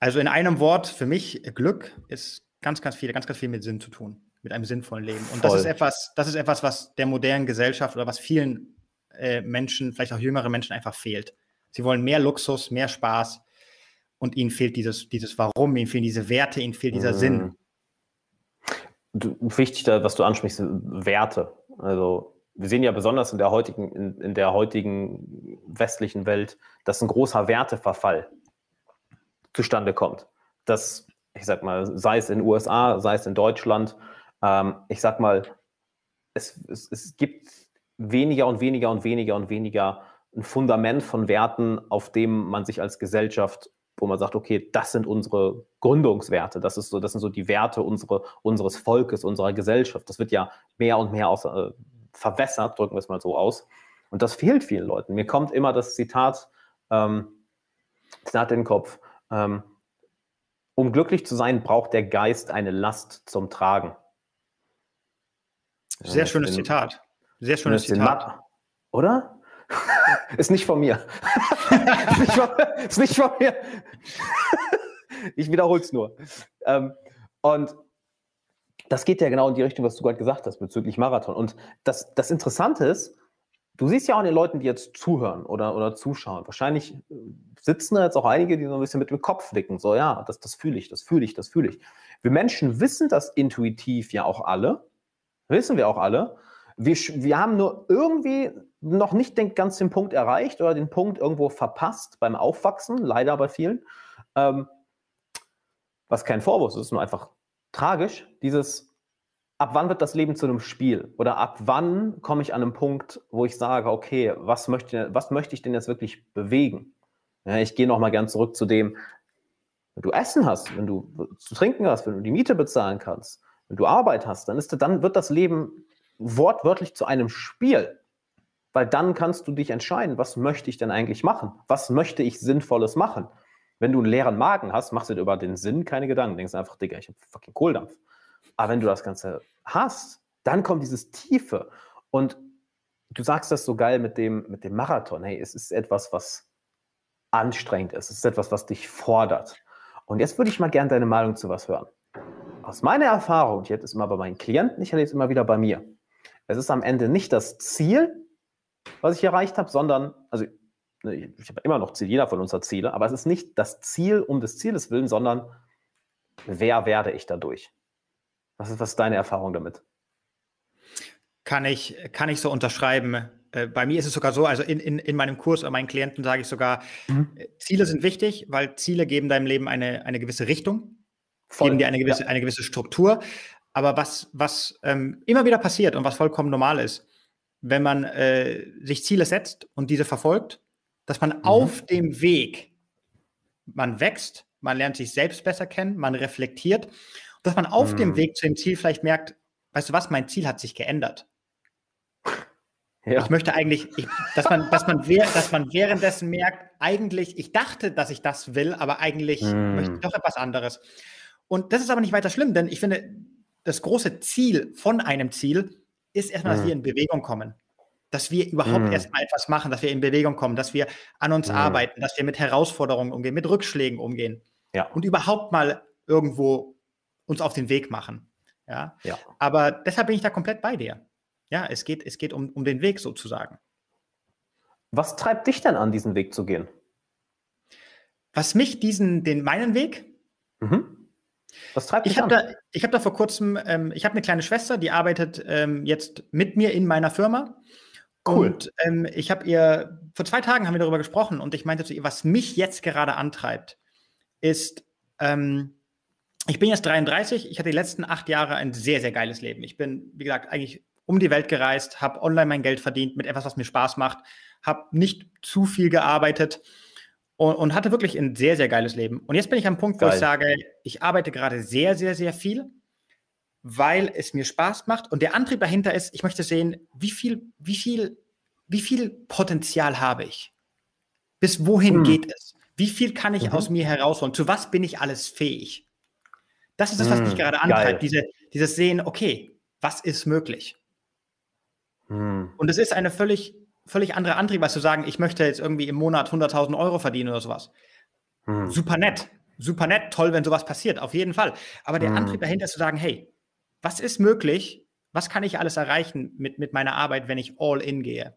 Also in einem Wort, für mich, Glück ist ganz, ganz viel, ganz, ganz viel mit Sinn zu tun, mit einem sinnvollen Leben. Und Voll. das ist etwas, das ist etwas, was der modernen Gesellschaft oder was vielen äh, Menschen, vielleicht auch jüngere Menschen einfach fehlt. Sie wollen mehr Luxus, mehr Spaß, und ihnen fehlt dieses, dieses Warum, ihnen fehlen diese Werte, ihnen fehlt dieser mhm. Sinn. Du, wichtig, was du ansprichst, Werte. Also wir sehen ja besonders in der heutigen, in, in der heutigen westlichen Welt, dass ein großer Werteverfall zustande kommt. Dass, ich sag mal, sei es in den USA, sei es in Deutschland, ähm, ich sag mal, es, es, es gibt weniger und weniger und weniger und weniger ein Fundament von Werten, auf dem man sich als Gesellschaft wo man sagt, okay, das sind unsere Gründungswerte, das, ist so, das sind so die Werte unsere, unseres Volkes, unserer Gesellschaft. Das wird ja mehr und mehr aus, äh, verwässert, drücken wir es mal so aus. Und das fehlt vielen Leuten. Mir kommt immer das Zitat, ähm, Zitat in den Kopf. Ähm, um glücklich zu sein, braucht der Geist eine Last zum Tragen. Sehr schönes Zitat. Sehr schönes Zitat. Oder? ist nicht von mir. ist, nicht von, ist nicht von mir. ich wiederhole es nur. Ähm, und das geht ja genau in die Richtung, was du gerade gesagt hast bezüglich Marathon. Und das, das Interessante ist, du siehst ja auch an den Leuten, die jetzt zuhören oder, oder zuschauen. Wahrscheinlich äh, sitzen da jetzt auch einige, die so ein bisschen mit dem Kopf nicken. So, ja, das, das fühle ich, das fühle ich, das fühle ich. Wir Menschen wissen das intuitiv ja auch alle. Wissen wir auch alle. Wir, wir haben nur irgendwie noch nicht den, ganz den Punkt erreicht oder den Punkt irgendwo verpasst beim Aufwachsen, leider bei vielen. Ähm, was kein Vorwurf ist, ist nur einfach tragisch. Dieses, ab wann wird das Leben zu einem Spiel? Oder ab wann komme ich an einen Punkt, wo ich sage, okay, was möchte, was möchte ich denn jetzt wirklich bewegen? Ja, ich gehe nochmal gern zurück zu dem, wenn du Essen hast, wenn du zu trinken hast, wenn du die Miete bezahlen kannst, wenn du Arbeit hast, dann, ist, dann wird das Leben wortwörtlich zu einem Spiel Weil dann kannst du dich entscheiden, was möchte ich denn eigentlich machen? Was möchte ich Sinnvolles machen? Wenn du einen leeren Magen hast, machst du dir über den Sinn keine Gedanken. Denkst einfach, Digga, ich habe fucking Kohldampf. Aber wenn du das Ganze hast, dann kommt dieses Tiefe. Und du sagst das so geil mit dem, mit dem Marathon. Hey, es ist etwas, was anstrengend ist. Es ist etwas, was dich fordert. Und jetzt würde ich mal gerne deine Meinung zu was hören. Aus meiner Erfahrung, ich hätte es immer bei meinen Klienten, ich hätte es immer wieder bei mir. Es ist am Ende nicht das Ziel, was ich erreicht habe, sondern, also ne, ich habe immer noch Ziel, jeder von uns hat Ziele, aber es ist nicht das Ziel um des Zieles willen, sondern wer werde ich dadurch? Was ist, was ist deine Erfahrung damit? Kann ich, kann ich so unterschreiben. Äh, bei mir ist es sogar so, also in, in, in meinem Kurs oder meinen Klienten sage ich sogar, mhm. Äh, Ziele sind wichtig, weil Ziele geben deinem Leben eine, eine gewisse Richtung, Voll. geben dir eine gewisse, ja. eine gewisse Struktur. Aber was, was ähm, immer wieder passiert und was vollkommen normal ist, wenn man äh, sich Ziele setzt und diese verfolgt, dass man mhm. auf dem Weg, man wächst, man lernt sich selbst besser kennen, man reflektiert, dass man auf mhm. dem Weg zu dem Ziel vielleicht merkt, weißt du was, mein Ziel hat sich geändert. Ja. Ich möchte eigentlich, ich, dass, man, dass, man dass man währenddessen merkt, eigentlich, ich dachte, dass ich das will, aber eigentlich mm. möchte ich doch etwas anderes. Und das ist aber nicht weiter schlimm, denn ich finde, das große Ziel von einem Ziel ist erstmal, dass wir in Bewegung kommen. Dass wir überhaupt mm. erstmal etwas machen, dass wir in Bewegung kommen, dass wir an uns mm. arbeiten, dass wir mit Herausforderungen umgehen, mit Rückschlägen umgehen. Ja. Und überhaupt mal irgendwo uns auf den Weg machen. Ja? ja. Aber deshalb bin ich da komplett bei dir. Ja, es geht, es geht um, um den Weg sozusagen. Was treibt dich denn an, diesen Weg zu gehen? Was mich diesen, den meinen Weg? Mhm. Was treibt dich ich an? Da, ich habe da vor kurzem, ähm, ich habe eine kleine Schwester, die arbeitet ähm, jetzt mit mir in meiner Firma. Cool. Und ähm, ich habe ihr, vor zwei Tagen haben wir darüber gesprochen und ich meinte zu ihr, was mich jetzt gerade antreibt, ist, ähm, ich bin jetzt 33, ich hatte die letzten acht Jahre ein sehr, sehr geiles Leben. Ich bin, wie gesagt, eigentlich um die Welt gereist, habe online mein Geld verdient mit etwas, was mir Spaß macht, habe nicht zu viel gearbeitet und, und, hatte wirklich ein sehr, sehr geiles Leben. Und jetzt bin ich am Punkt, wo Geil. ich sage, ich arbeite gerade sehr, sehr, sehr viel, weil es mir Spaß macht. Und der Antrieb dahinter ist, ich möchte sehen, wie viel, wie viel, wie viel Potenzial habe ich? Bis wohin hm. geht es? Wie viel kann ich mhm. aus mir herausholen? Zu was bin ich alles fähig? Das ist das, was mich hm. gerade antreibt. Diese, dieses Sehen, okay, was ist möglich? Hm. Und es ist eine völlig, völlig andere Antrieb, als zu sagen, ich möchte jetzt irgendwie im Monat 100.000 Euro verdienen oder sowas. Hm. Super nett, super nett, toll, wenn sowas passiert, auf jeden Fall. Aber der hm. Antrieb dahinter ist zu sagen, hey, was ist möglich? Was kann ich alles erreichen mit, mit meiner Arbeit, wenn ich all in gehe?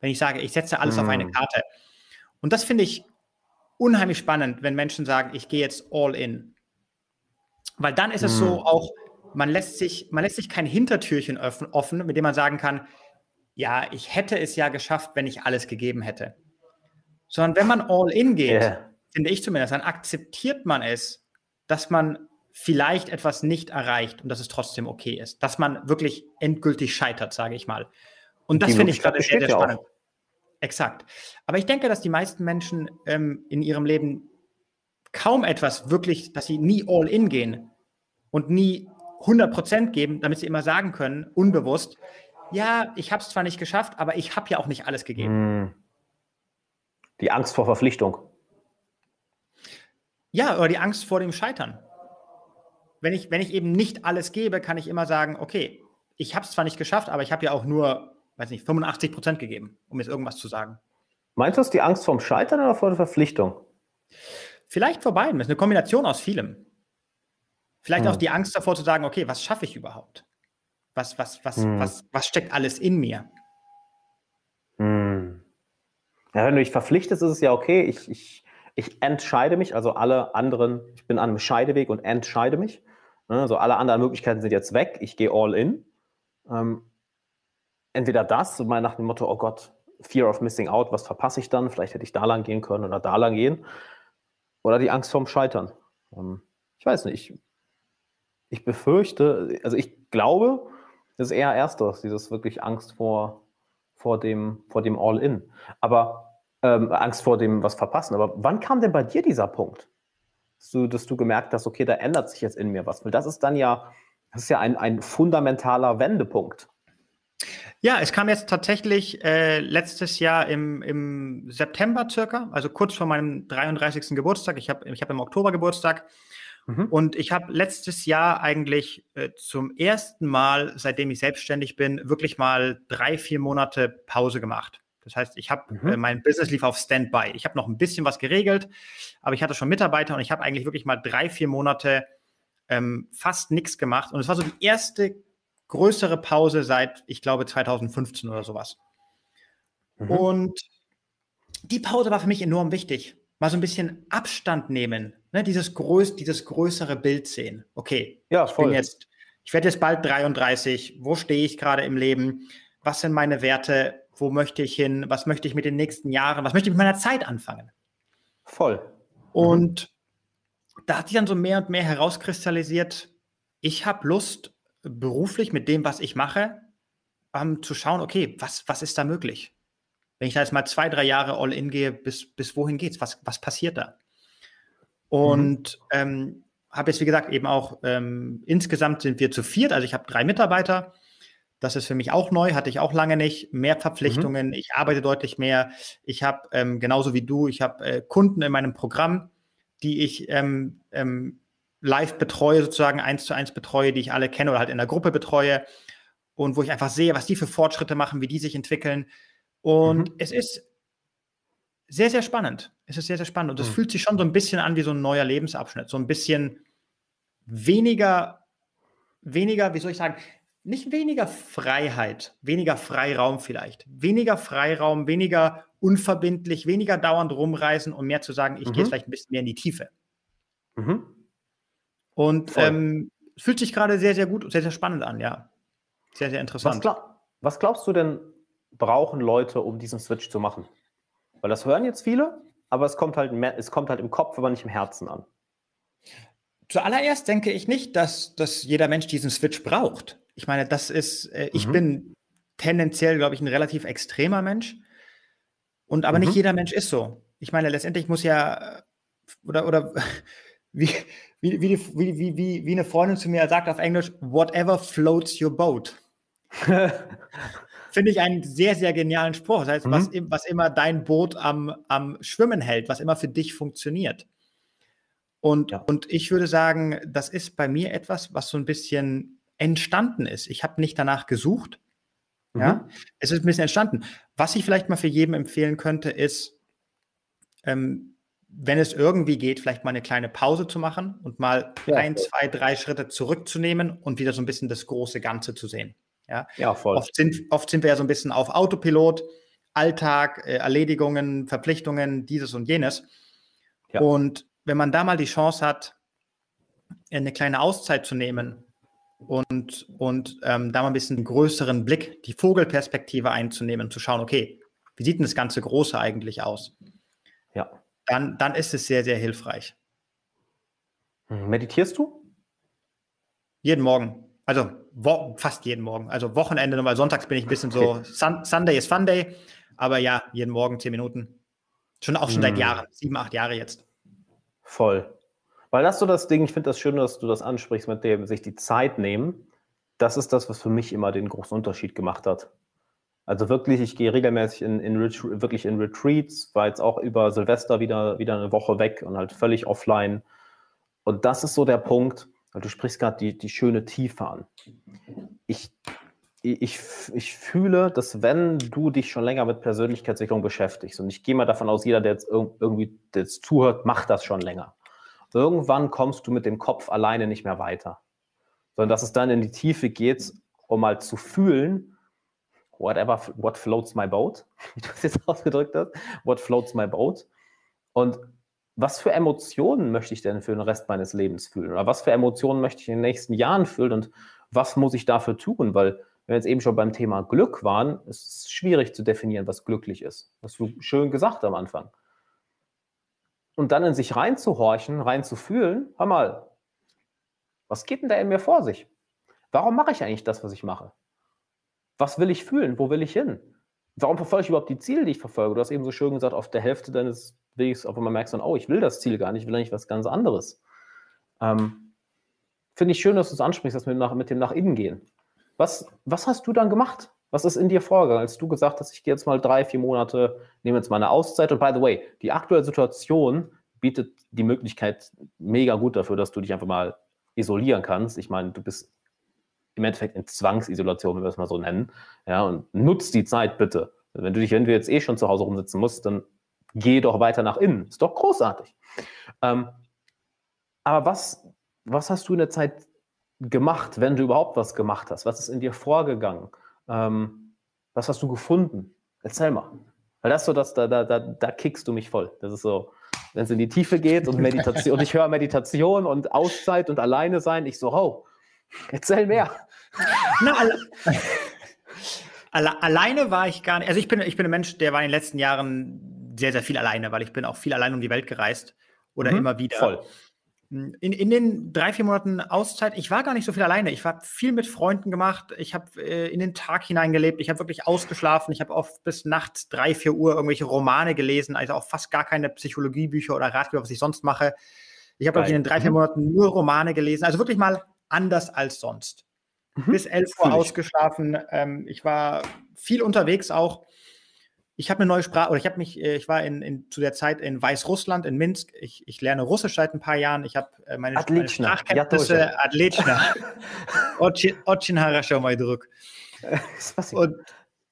Wenn ich sage, ich setze alles auf eine hm. Karte. Und das finde ich unheimlich spannend, wenn Menschen sagen, ich gehe jetzt all in. Weil dann ist es so hm. auch, man lässt sich, man lässt sich kein Hintertürchen offen, mit dem man sagen kann, ja, ich hätte es ja geschafft, wenn ich alles gegeben hätte. Sondern wenn man all in geht, yeah. finde ich zumindest, dann akzeptiert man es, dass man vielleicht etwas nicht erreicht und dass es trotzdem okay ist. Dass man wirklich endgültig scheitert, sage ich mal. Und das finde ich gerade sehr, sehr spannend. Exakt. Aber ich denke, dass die meisten Menschen ähm, in ihrem Leben kaum etwas wirklich, dass sie nie all in gehen und nie 100 Prozent geben, damit sie immer sagen können, unbewusst, ja, ich habe es zwar nicht geschafft, aber ich habe ja auch nicht alles gegeben. Hm. Die Angst vor Verpflichtung. Ja, oder die Angst vor dem Scheitern. Wenn ich, wenn ich eben nicht alles gebe, kann ich immer sagen, okay, ich habe es zwar nicht geschafft, aber ich habe ja auch nur, weiß nicht, 85 Prozent gegeben, um jetzt irgendwas zu sagen. Meinst du es die Angst vorm Scheitern oder vor der Verpflichtung? Vielleicht vor beiden. Das ist eine Kombination aus vielem. Vielleicht hm. auch die Angst davor zu sagen, okay, was schaffe ich überhaupt? Was, was, was, hm. was, was steckt alles in mir? Hm. Ja, wenn du dich verpflichtest, ist es ja okay. Ich, ich, ich entscheide mich, also alle anderen, ich bin an einem Scheideweg und entscheide mich. Also alle anderen Möglichkeiten sind jetzt weg. Ich gehe all in. Ähm, entweder das, so mal nach dem Motto, oh Gott, Fear of Missing Out, was verpasse ich dann? Vielleicht hätte ich da lang gehen können oder da lang gehen. Oder die Angst vorm Scheitern. Ähm, ich weiß nicht, ich befürchte, also ich glaube, das ist eher ersteres, dieses wirklich Angst vor, vor dem, vor dem All-In. Aber ähm, Angst vor dem was verpassen. Aber wann kam denn bei dir dieser Punkt? Dass du, dass du gemerkt hast, okay, da ändert sich jetzt in mir was. Weil das ist dann ja, das ist ja ein, ein fundamentaler Wendepunkt. Ja, es kam jetzt tatsächlich äh, letztes Jahr im, im September circa, also kurz vor meinem 33. Geburtstag. Ich habe ich hab im Oktober Geburtstag. Mhm. Und ich habe letztes Jahr eigentlich äh, zum ersten Mal, seitdem ich selbstständig bin, wirklich mal drei, vier Monate Pause gemacht. Das heißt, ich habe mhm. äh, mein Business lief auf Standby. Ich habe noch ein bisschen was geregelt, aber ich hatte schon Mitarbeiter und ich habe eigentlich wirklich mal drei, vier Monate ähm, fast nichts gemacht. Und es war so die erste größere Pause seit, ich glaube, 2015 oder sowas. Mhm. Und die Pause war für mich enorm wichtig. Mal so ein bisschen Abstand nehmen, ne? dieses, größ dieses größere Bild sehen. Okay, ja, voll. ich bin jetzt, ich werde jetzt bald 33. Wo stehe ich gerade im Leben? Was sind meine Werte? Wo möchte ich hin? Was möchte ich mit den nächsten Jahren? Was möchte ich mit meiner Zeit anfangen? Voll. Und mhm. da hat sich dann so mehr und mehr herauskristallisiert, ich habe Lust, beruflich mit dem, was ich mache, ähm, zu schauen, okay, was, was ist da möglich? Wenn ich da jetzt mal zwei, drei Jahre all in gehe, bis, bis wohin geht's? Was, was passiert da? Und mhm. ähm, habe jetzt, wie gesagt, eben auch ähm, insgesamt sind wir zu viert, also ich habe drei Mitarbeiter. Das ist für mich auch neu, hatte ich auch lange nicht. Mehr Verpflichtungen, mhm. ich arbeite deutlich mehr. Ich habe ähm, genauso wie du, ich habe äh, Kunden in meinem Programm, die ich ähm, ähm, live betreue, sozusagen eins zu eins betreue, die ich alle kenne oder halt in der Gruppe betreue und wo ich einfach sehe, was die für Fortschritte machen, wie die sich entwickeln. Und mhm. es ist sehr, sehr spannend. Es ist sehr, sehr spannend. Und es mhm. fühlt sich schon so ein bisschen an wie so ein neuer Lebensabschnitt. So ein bisschen weniger, weniger, wie soll ich sagen, nicht weniger Freiheit, weniger Freiraum vielleicht. Weniger Freiraum, weniger unverbindlich, weniger dauernd rumreisen und mehr zu sagen, ich mhm. gehe vielleicht ein bisschen mehr in die Tiefe. Mhm. Und ähm, fühlt sich gerade sehr, sehr gut und sehr, sehr spannend an, ja. Sehr, sehr interessant. Was, glaub, was glaubst du denn, brauchen Leute, um diesen Switch zu machen? Weil das hören jetzt viele, aber es kommt halt, mehr, es kommt halt im Kopf, aber nicht im Herzen an. Zuallererst denke ich nicht, dass, dass jeder Mensch diesen Switch braucht. Ich meine, das ist, äh, ich mhm. bin tendenziell, glaube ich, ein relativ extremer Mensch. Und aber mhm. nicht jeder Mensch ist so. Ich meine, letztendlich muss ja, oder, oder wie, wie, wie, wie, wie, wie eine Freundin zu mir sagt auf Englisch, whatever floats your boat. Finde ich einen sehr, sehr genialen Spruch. Das heißt, mhm. was, was immer dein Boot am, am Schwimmen hält, was immer für dich funktioniert. Und, ja. und ich würde sagen, das ist bei mir etwas, was so ein bisschen entstanden ist. Ich habe nicht danach gesucht. Mhm. Ja, es ist ein bisschen entstanden. Was ich vielleicht mal für jedem empfehlen könnte, ist, ähm, wenn es irgendwie geht, vielleicht mal eine kleine Pause zu machen und mal ja, ein, zwei, drei Schritte zurückzunehmen und wieder so ein bisschen das große Ganze zu sehen. Ja, ja voll. Oft sind, oft sind wir ja so ein bisschen auf Autopilot, Alltag, äh, Erledigungen, Verpflichtungen, dieses und jenes. Ja. Und wenn man da mal die Chance hat, eine kleine Auszeit zu nehmen und, und ähm, da mal ein bisschen einen größeren Blick, die Vogelperspektive einzunehmen, zu schauen, okay, wie sieht denn das ganze Große eigentlich aus? Ja dann, dann ist es sehr, sehr hilfreich. Hm, meditierst du? Jeden Morgen. Also fast jeden Morgen. Also Wochenende, weil sonntags bin ich ein bisschen okay. so, Sun Sunday ist Fun Day. Aber ja, jeden Morgen zehn Minuten. Schon auch schon hm. seit Jahren, sieben, acht Jahre jetzt. Voll. Weil das so das Ding, ich finde das schön, dass du das ansprichst, mit dem sich die Zeit nehmen. Das ist das, was für mich immer den großen Unterschied gemacht hat. Also wirklich, ich gehe regelmäßig in, in wirklich in Retreats, war jetzt auch über Silvester wieder, wieder eine Woche weg und halt völlig offline. Und das ist so der Punkt, du sprichst gerade die, die schöne Tiefe an. Ich, ich, ich fühle, dass wenn du dich schon länger mit Persönlichkeitsentwicklung beschäftigst, und ich gehe mal davon aus, jeder, der jetzt irgendwie jetzt zuhört, macht das schon länger. Irgendwann kommst du mit dem Kopf alleine nicht mehr weiter. Sondern dass es dann in die Tiefe geht, um mal zu fühlen, whatever, what floats my boat, wie du es jetzt ausgedrückt hast, what floats my boat. Und was für Emotionen möchte ich denn für den Rest meines Lebens fühlen? Oder was für Emotionen möchte ich in den nächsten Jahren fühlen und was muss ich dafür tun? Weil wenn wir jetzt eben schon beim Thema Glück waren, ist es schwierig zu definieren, was glücklich ist. Das hast du schön gesagt am Anfang. Und dann in sich reinzuhorchen, reinzufühlen, hör mal, was geht denn da in mir vor sich? Warum mache ich eigentlich das, was ich mache? was will ich fühlen? Wo will ich hin? Warum verfolge ich überhaupt die Ziele, die ich verfolge? Du hast eben so schön gesagt, auf der Hälfte deines Weges, auf einmal merkst du dann, oh, ich will das Ziel gar nicht, ich will eigentlich was ganz anderes. Ähm, Finde ich schön, dass du es ansprichst, dass wir nach, mit dem nach innen gehen. Was, was hast du dann gemacht? Was ist in dir vorgegangen, als du gesagt hast, ich gehe jetzt mal drei, vier Monate, nehme jetzt mal eine Auszeit und by the way, die aktuelle Situation bietet die Möglichkeit mega gut dafür, dass du dich einfach mal isolieren kannst. Ich meine, du bist im Endeffekt in Zwangsisolation, wenn wir es mal so nennen. Ja, und nutzt die Zeit bitte. Wenn du dich, wenn du jetzt eh schon zu Hause rumsitzen musst, dann geh doch weiter nach innen. Ist doch großartig. Ähm, aber was, was hast du in der Zeit gemacht, wenn du überhaupt was gemacht hast? Was ist in dir vorgegangen? Ähm, was hast du gefunden? Erzähl mal. Weil das so, dass da, da, da, da kickst du mich voll. Das ist so, wenn es in die Tiefe geht und Meditation, und ich höre Meditation und Auszeit und alleine sein, ich so, oh, erzähl mehr. Na, alle, alle, alleine war ich gar nicht. Also ich bin, ich bin ein Mensch, der war in den letzten Jahren sehr, sehr viel alleine, weil ich bin auch viel allein um die Welt gereist oder mhm, immer wieder. Voll. In, in den drei, vier Monaten Auszeit, ich war gar nicht so viel alleine. Ich habe viel mit Freunden gemacht. Ich habe äh, in den Tag hineingelebt. Ich habe wirklich ausgeschlafen. Ich habe oft bis nachts drei, vier Uhr irgendwelche Romane gelesen, also auch fast gar keine Psychologiebücher oder Ratgeber, was ich sonst mache. Ich habe in den drei, vier mhm. Monaten nur Romane gelesen. Also wirklich mal anders als sonst. Mhm. Bis 11 Uhr ausgeschlafen. Ähm, ich war viel unterwegs auch. Ich habe eine neue Sprache, oder ich habe mich, äh, ich war in, in, zu der Zeit in Weißrussland, in Minsk. Ich, ich lerne Russisch seit ein paar Jahren. Ich habe äh, meine, meine Sprachkenntnisse, Adlitschna. Otchin Harascha mal drück. Und,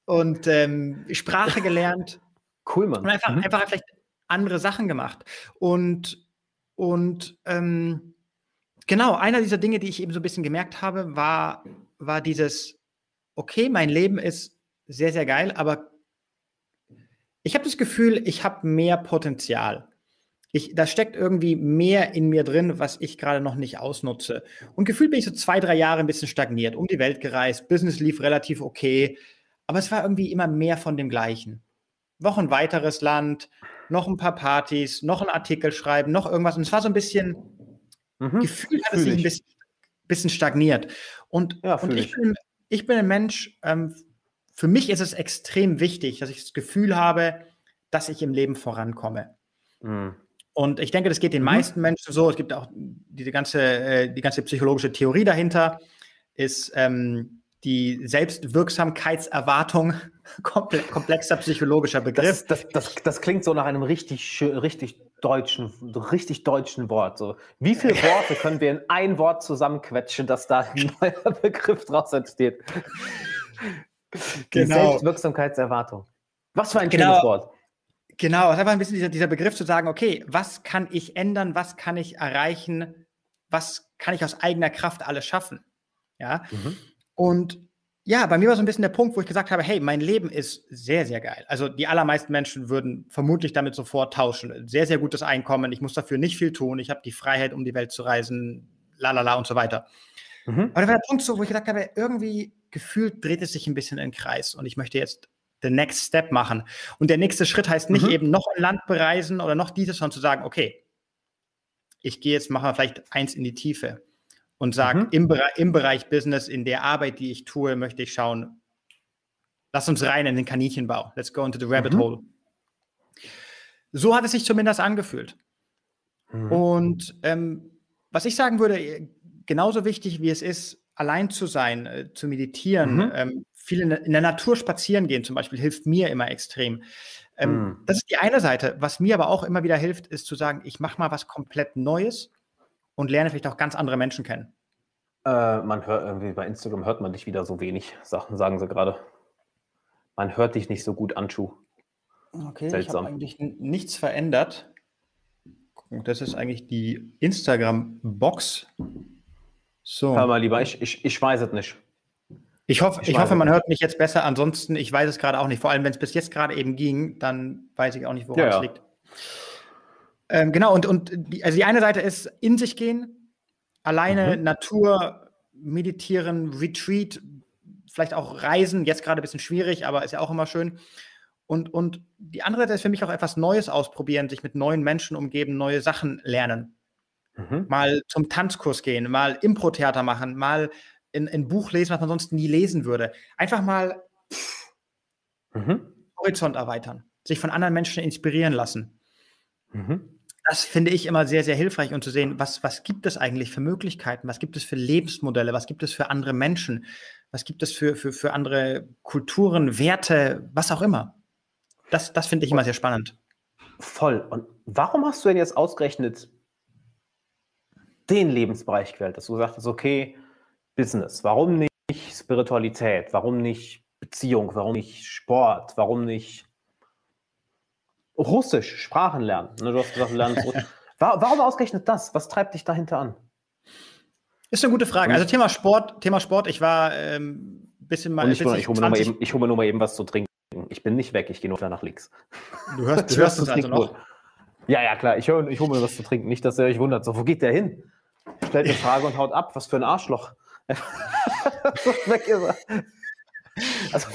und ähm, Sprache gelernt. Cool, Mann. Und einfach, mhm. einfach vielleicht andere Sachen gemacht. Und, und ähm, genau, einer dieser Dinge, die ich eben so ein bisschen gemerkt habe, war, war dieses, okay, mein Leben ist sehr, sehr geil, aber ich habe das Gefühl, ich habe mehr Potenzial. Ich, da steckt irgendwie mehr in mir drin, was ich gerade noch nicht ausnutze. Und gefühlt bin ich so zwei, drei Jahre ein bisschen stagniert, um die Welt gereist, Business lief relativ okay, aber es war irgendwie immer mehr von dem Gleichen. Noch ein weiteres Land, noch ein paar Partys, noch ein Artikel schreiben, noch irgendwas. Und es war so ein bisschen, mhm, gefühlt hat es sich ein bisschen, bisschen stagniert. Und, ja, und ich, bin, ich bin ein Mensch, ähm, für mich ist es extrem wichtig, dass ich das Gefühl habe, dass ich im Leben vorankomme. Mhm. Und ich denke, das geht den mhm. meisten Menschen so. Es gibt auch diese ganze, äh, die ganze psychologische Theorie dahinter, ist ähm, die Selbstwirksamkeitserwartung, komplexer psychologischer Begriff. Das, das, das, das, klingt so nach einem richtig, richtig deutschen, richtig deutschen Wort. So, wie viele Worte können wir in ein Wort zusammenquetschen, dass da ein neuer Begriff draus entsteht? Die genau. Selbstwirksamkeitserwartung. Was für ein genau. schönes Wort. Genau, es ist einfach ein bisschen dieser, dieser Begriff zu sagen, okay, was kann ich ändern, was kann ich erreichen, was kann ich aus eigener Kraft alles schaffen? Ja. Mhm. Und ja, bei mir war so ein bisschen der Punkt, wo ich gesagt habe, hey, mein Leben ist sehr, sehr geil. Also die allermeisten Menschen würden vermutlich damit sofort tauschen. Sehr, sehr gutes Einkommen. Ich muss dafür nicht viel tun. Ich habe die Freiheit, um die Welt zu reisen, lalala und so weiter. Mhm. Aber da war der Punkt so, wo ich gesagt habe, irgendwie gefühlt dreht es sich ein bisschen in den Kreis und ich möchte jetzt den Next Step machen. Und der nächste Schritt heißt nicht mhm. eben noch ein Land bereisen oder noch dieses, sondern zu sagen, okay, ich gehe jetzt, mache vielleicht eins in die Tiefe und sage, mhm. im, im Bereich Business, in der Arbeit, die ich tue, möchte ich schauen, lass uns rein in den Kaninchenbau. Let's go into the rabbit mhm. hole. So hat es sich zumindest angefühlt. Mhm. Und ähm, was ich sagen würde, genauso wichtig wie es ist, allein zu sein, äh, zu meditieren, mhm. ähm, viel in, in, der Natur spazieren gehen zum Beispiel, hilft mir immer extrem. Ähm, mhm. Das ist die eine Seite. Was mir aber auch immer wieder hilft, ist zu sagen, ich mache mal was komplett Neues und lerne vielleicht auch ganz andere Menschen kennen. Äh, man hört irgendwie bei Instagram hört man dich wieder so wenig Sachen, sagen sie gerade. Man hört dich nicht so gut an, Schuh. Okay, Seltsam. ich habe eigentlich nichts verändert. Das ist eigentlich die Instagram-Box. So. Hör mal lieber, ich, ich, ich weiß es nicht. Ich hoffe, ich, ich hoffe, man hört mich jetzt besser. Ansonsten, ich weiß es gerade auch nicht. Vor allem, wenn es bis jetzt gerade eben ging, dann weiß ich auch nicht, woran ja, es liegt. Ähm, genau, und, und die, also die eine Seite ist in sich gehen, alleine mhm. Natur, meditieren, Retreat, vielleicht auch Reisen, jetzt gerade ein bisschen schwierig, aber ist ja auch immer schön. Und, und die andere Seite ist für mich auch etwas Neues ausprobieren, sich mit neuen Menschen umgeben, neue Sachen lernen. Mhm. Mal zum Tanzkurs gehen, mal Impro-Theater machen, mal ein Buch lesen, was man sonst nie lesen würde. Einfach mal mhm. Horizont erweitern, sich von anderen Menschen inspirieren lassen. Mhm. Das finde ich immer sehr, sehr hilfreich und zu sehen, was, was gibt es eigentlich für Möglichkeiten, was gibt es für Lebensmodelle, was gibt es für andere Menschen, Was gibt es für, für, für andere Kulturen, Werte, was auch immer? Das, das finde ich immer sehr spannend. Voll. Und warum hast du denn jetzt ausgerechnet den Lebensbereich gewählt, dass du gesagt hast, okay, Business, warum nicht Spiritualität, warum nicht Beziehung, warum nicht Sport, warum nicht Russisch, Sprachen lernen? Ne, du hast gesagt, du lernst Warum ausgerechnet das? Was treibt dich dahinter an? Ist eine gute Frage. Also Thema Sport, Thema Sport, ich war ähm, bisschen mal. ich, ich hole mir, nur ich hol mir nur mal eben was zu trinken. Ich bin nicht weg, ich gehe nur nach links. Du hörst, du hörst es also noch? Ja, ja, klar. Ich, ich hole mir was zu trinken. Nicht, dass ihr euch wundert. So, wo geht der hin? Stellt eine Frage und haut ab. Was für ein Arschloch. weg ist er. Also,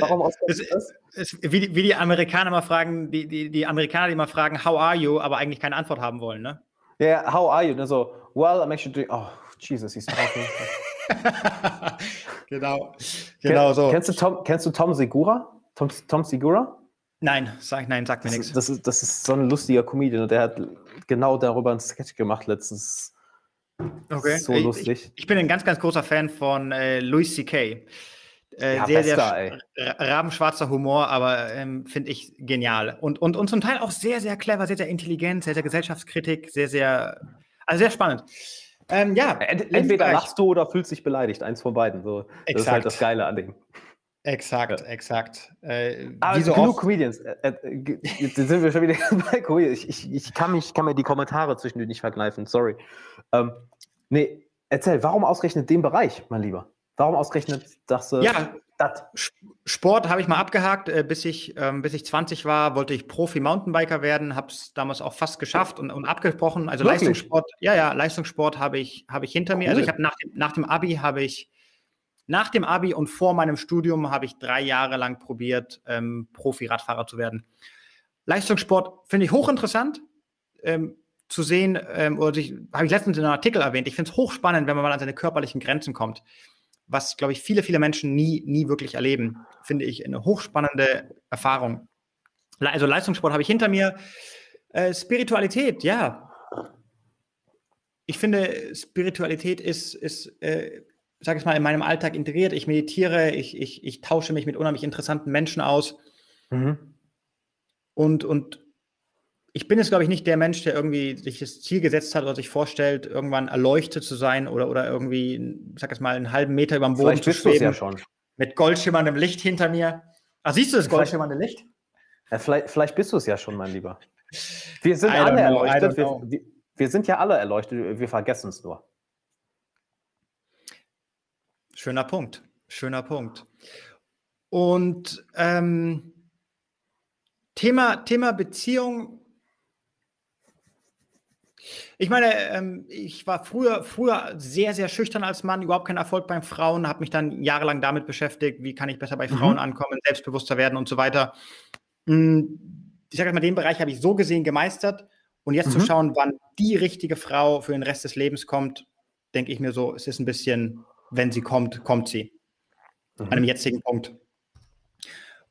warum es, es, es, wie, die, wie, die Amerikaner mal fragen, die, die, die Amerikaner, die mal fragen, how are you, aber eigentlich keine Antwort haben wollen, ne? Ja, yeah, how are you? Also, well, I'm actually doing, oh, Jesus, he's talking. genau, genau Ken, so. Kennst du Tom, kennst du Tom Segura? Tom, Tom Segura? Nein, sag, nein, sagt mir nichts. Das ist, das ist so ein lustiger Comedian und der hat genau darüber einen Sketch gemacht letztens. Okay. So lustig. Ich, ich, bin ein ganz, ganz großer Fan von äh, Louis C.K. Äh, ja, sehr, bester, sehr rabenschwarzer Humor, aber ähm, finde ich genial. Und, und, und zum Teil auch sehr, sehr clever, sehr, sehr intelligent, sehr, sehr Gesellschaftskritik, sehr, sehr, also sehr spannend. Ähm, ja, entweder lachst du oder fühlst dich beleidigt, eins von beiden. So, das ist halt das Geile an dem. Exakt, ja. exakt. Äh, Aber so genug? Comedians. Äh, äh, jetzt sind wir schon wieder bei Comedians. Ich, ich, ich, kann mich, kann mir die Kommentare zwischendurch nicht vergleichen, sorry. Ähm, nee, erzähl, warum ausgerechnet den Bereich, mein Lieber? Warum ausgerechnet das? Ja, das? Sport habe ich mal abgehakt. Äh, bis, ich, ähm, bis ich 20 war, wollte ich Profi-Mountainbiker werden, habe es damals auch fast geschafft und, und abgebrochen. Also Wirklich? Leistungssport, ja, ja, Leistungssport habe ich, hab ich hinter cool. mir. Also ich habe nach, nach dem Abi habe ich nach dem Abi und vor meinem Studium habe ich drei Jahre lang probiert, ähm, Profi-Radfahrer zu werden. Leistungssport finde ich hochinteressant ähm, zu sehen, ähm, oder habe ich letztens in einem Artikel erwähnt. Ich finde es hochspannend, wenn man mal an seine körperlichen Grenzen kommt, was, glaube ich, viele, viele Menschen nie, nie wirklich erleben. Finde ich eine hochspannende Erfahrung. Also Leistungssport habe ich hinter mir. Äh, Spiritualität, ja. Ich finde, Spiritualität ist, ist äh, sage ich mal, in meinem Alltag integriert. Ich meditiere, ich, ich, ich tausche mich mit unheimlich interessanten Menschen aus. Mhm. Und, und ich bin jetzt, glaube ich, nicht der Mensch, der irgendwie sich das Ziel gesetzt hat oder sich vorstellt, irgendwann erleuchtet zu sein oder, oder irgendwie, sag ich mal, einen halben Meter über dem Boden Vielleicht zu schweben. Ja schon. Mit goldschimmerndem Licht hinter mir. Ah, siehst du das goldschimmernde Licht? Ja, vielleicht, vielleicht bist du es ja schon, mein Lieber. Wir sind alle know, erleuchtet. Wir, wir, sind ja alle erleuchtet, wir vergessen es nur. Schöner Punkt. Schöner Punkt. Und ähm, Thema, Thema Beziehung. Ich meine, ähm, ich war früher, früher sehr, sehr schüchtern als Mann, überhaupt keinen Erfolg beim Frauen, habe mich dann jahrelang damit beschäftigt, wie kann ich besser bei mhm. Frauen ankommen, selbstbewusster werden und so weiter. Hm, ich sage mal, den Bereich habe ich so gesehen gemeistert. Und jetzt mhm. zu schauen, wann die richtige Frau für den Rest des Lebens kommt, denke ich mir so, es ist ein bisschen wenn sie kommt, kommt sie. Mhm. An dem jetzigen Punkt.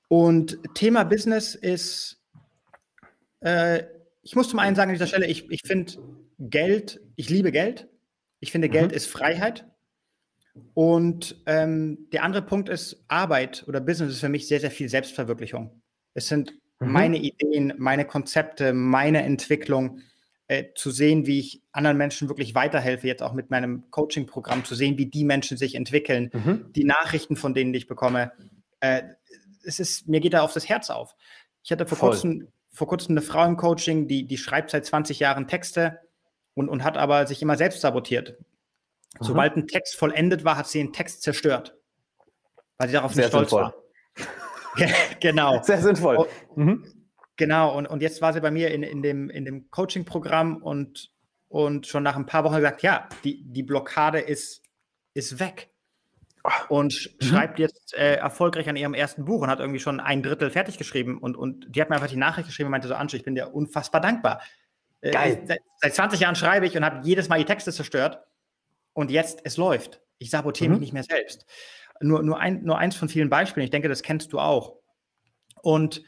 Und Thema Business ist, äh, ich muss zum einen sagen an dieser Stelle, ich, ich finde Geld, ich liebe Geld. Ich finde, mhm. Geld ist Freiheit. Und ähm, der andere Punkt ist, Arbeit oder Business ist für mich sehr, sehr viel Selbstverwirklichung. Es sind mhm. meine Ideen, meine Konzepte, meine Entwicklung äh, zu sehen, wie ich anderen Menschen wirklich weiterhelfe, jetzt auch mit meinem Coaching-Programm, zu sehen, wie die Menschen sich entwickeln, mhm. die Nachrichten, von denen ich bekomme. Äh, es ist, mir geht da auf das Herz auf. Ich hatte vor kurzem, vor kurzem eine Frau im Coaching, die, die schreibt seit 20 Jahren Texte und, und hat aber sich immer selbst sabotiert. Mhm. Sobald ein Text vollendet war, hat sie den Text zerstört, weil sie darauf Sehr nicht stolz sinnvoll. war. genau. Sehr sinnvoll. Mhm. Genau, und, und jetzt war sie bei mir in, in dem, in dem Coaching-Programm und, und schon nach ein paar Wochen gesagt, ja, die, die Blockade ist, ist weg. Und mhm. schreibt jetzt äh, erfolgreich an ihrem ersten Buch und hat irgendwie schon ein Drittel fertig geschrieben. Und, und die hat mir einfach die Nachricht geschrieben und meinte so, Ansch, ich bin dir unfassbar dankbar. Äh, Geil. Seit, seit 20 Jahren schreibe ich und habe jedes Mal die Texte zerstört. Und jetzt, es läuft. Ich sabotiere mhm. mich nicht mehr selbst. Nur, nur, ein, nur eins von vielen Beispielen. Ich denke, das kennst du auch. Und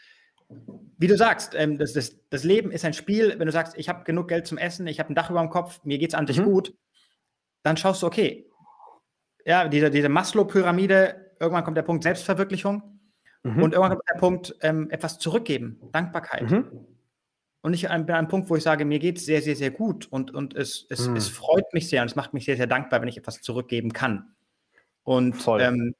wie du sagst, ähm, das, das, das, Leben ist ein Spiel. Wenn du sagst, ich habe genug Geld zum Essen, ich habe ein Dach über dem Kopf, mir geht es an sich mhm. gut, dann schaust du, okay, ja, diese, diese Maslow-Pyramide, irgendwann kommt der Punkt Selbstverwirklichung mhm. und irgendwann kommt der Punkt ähm, etwas zurückgeben, Dankbarkeit. Mhm. Und ich bin an einem Punkt, wo ich sage, mir geht es sehr, sehr, sehr gut und, und es, es, mhm. es freut mich sehr und es macht mich sehr, sehr dankbar, wenn ich etwas zurückgeben kann. Und ähm,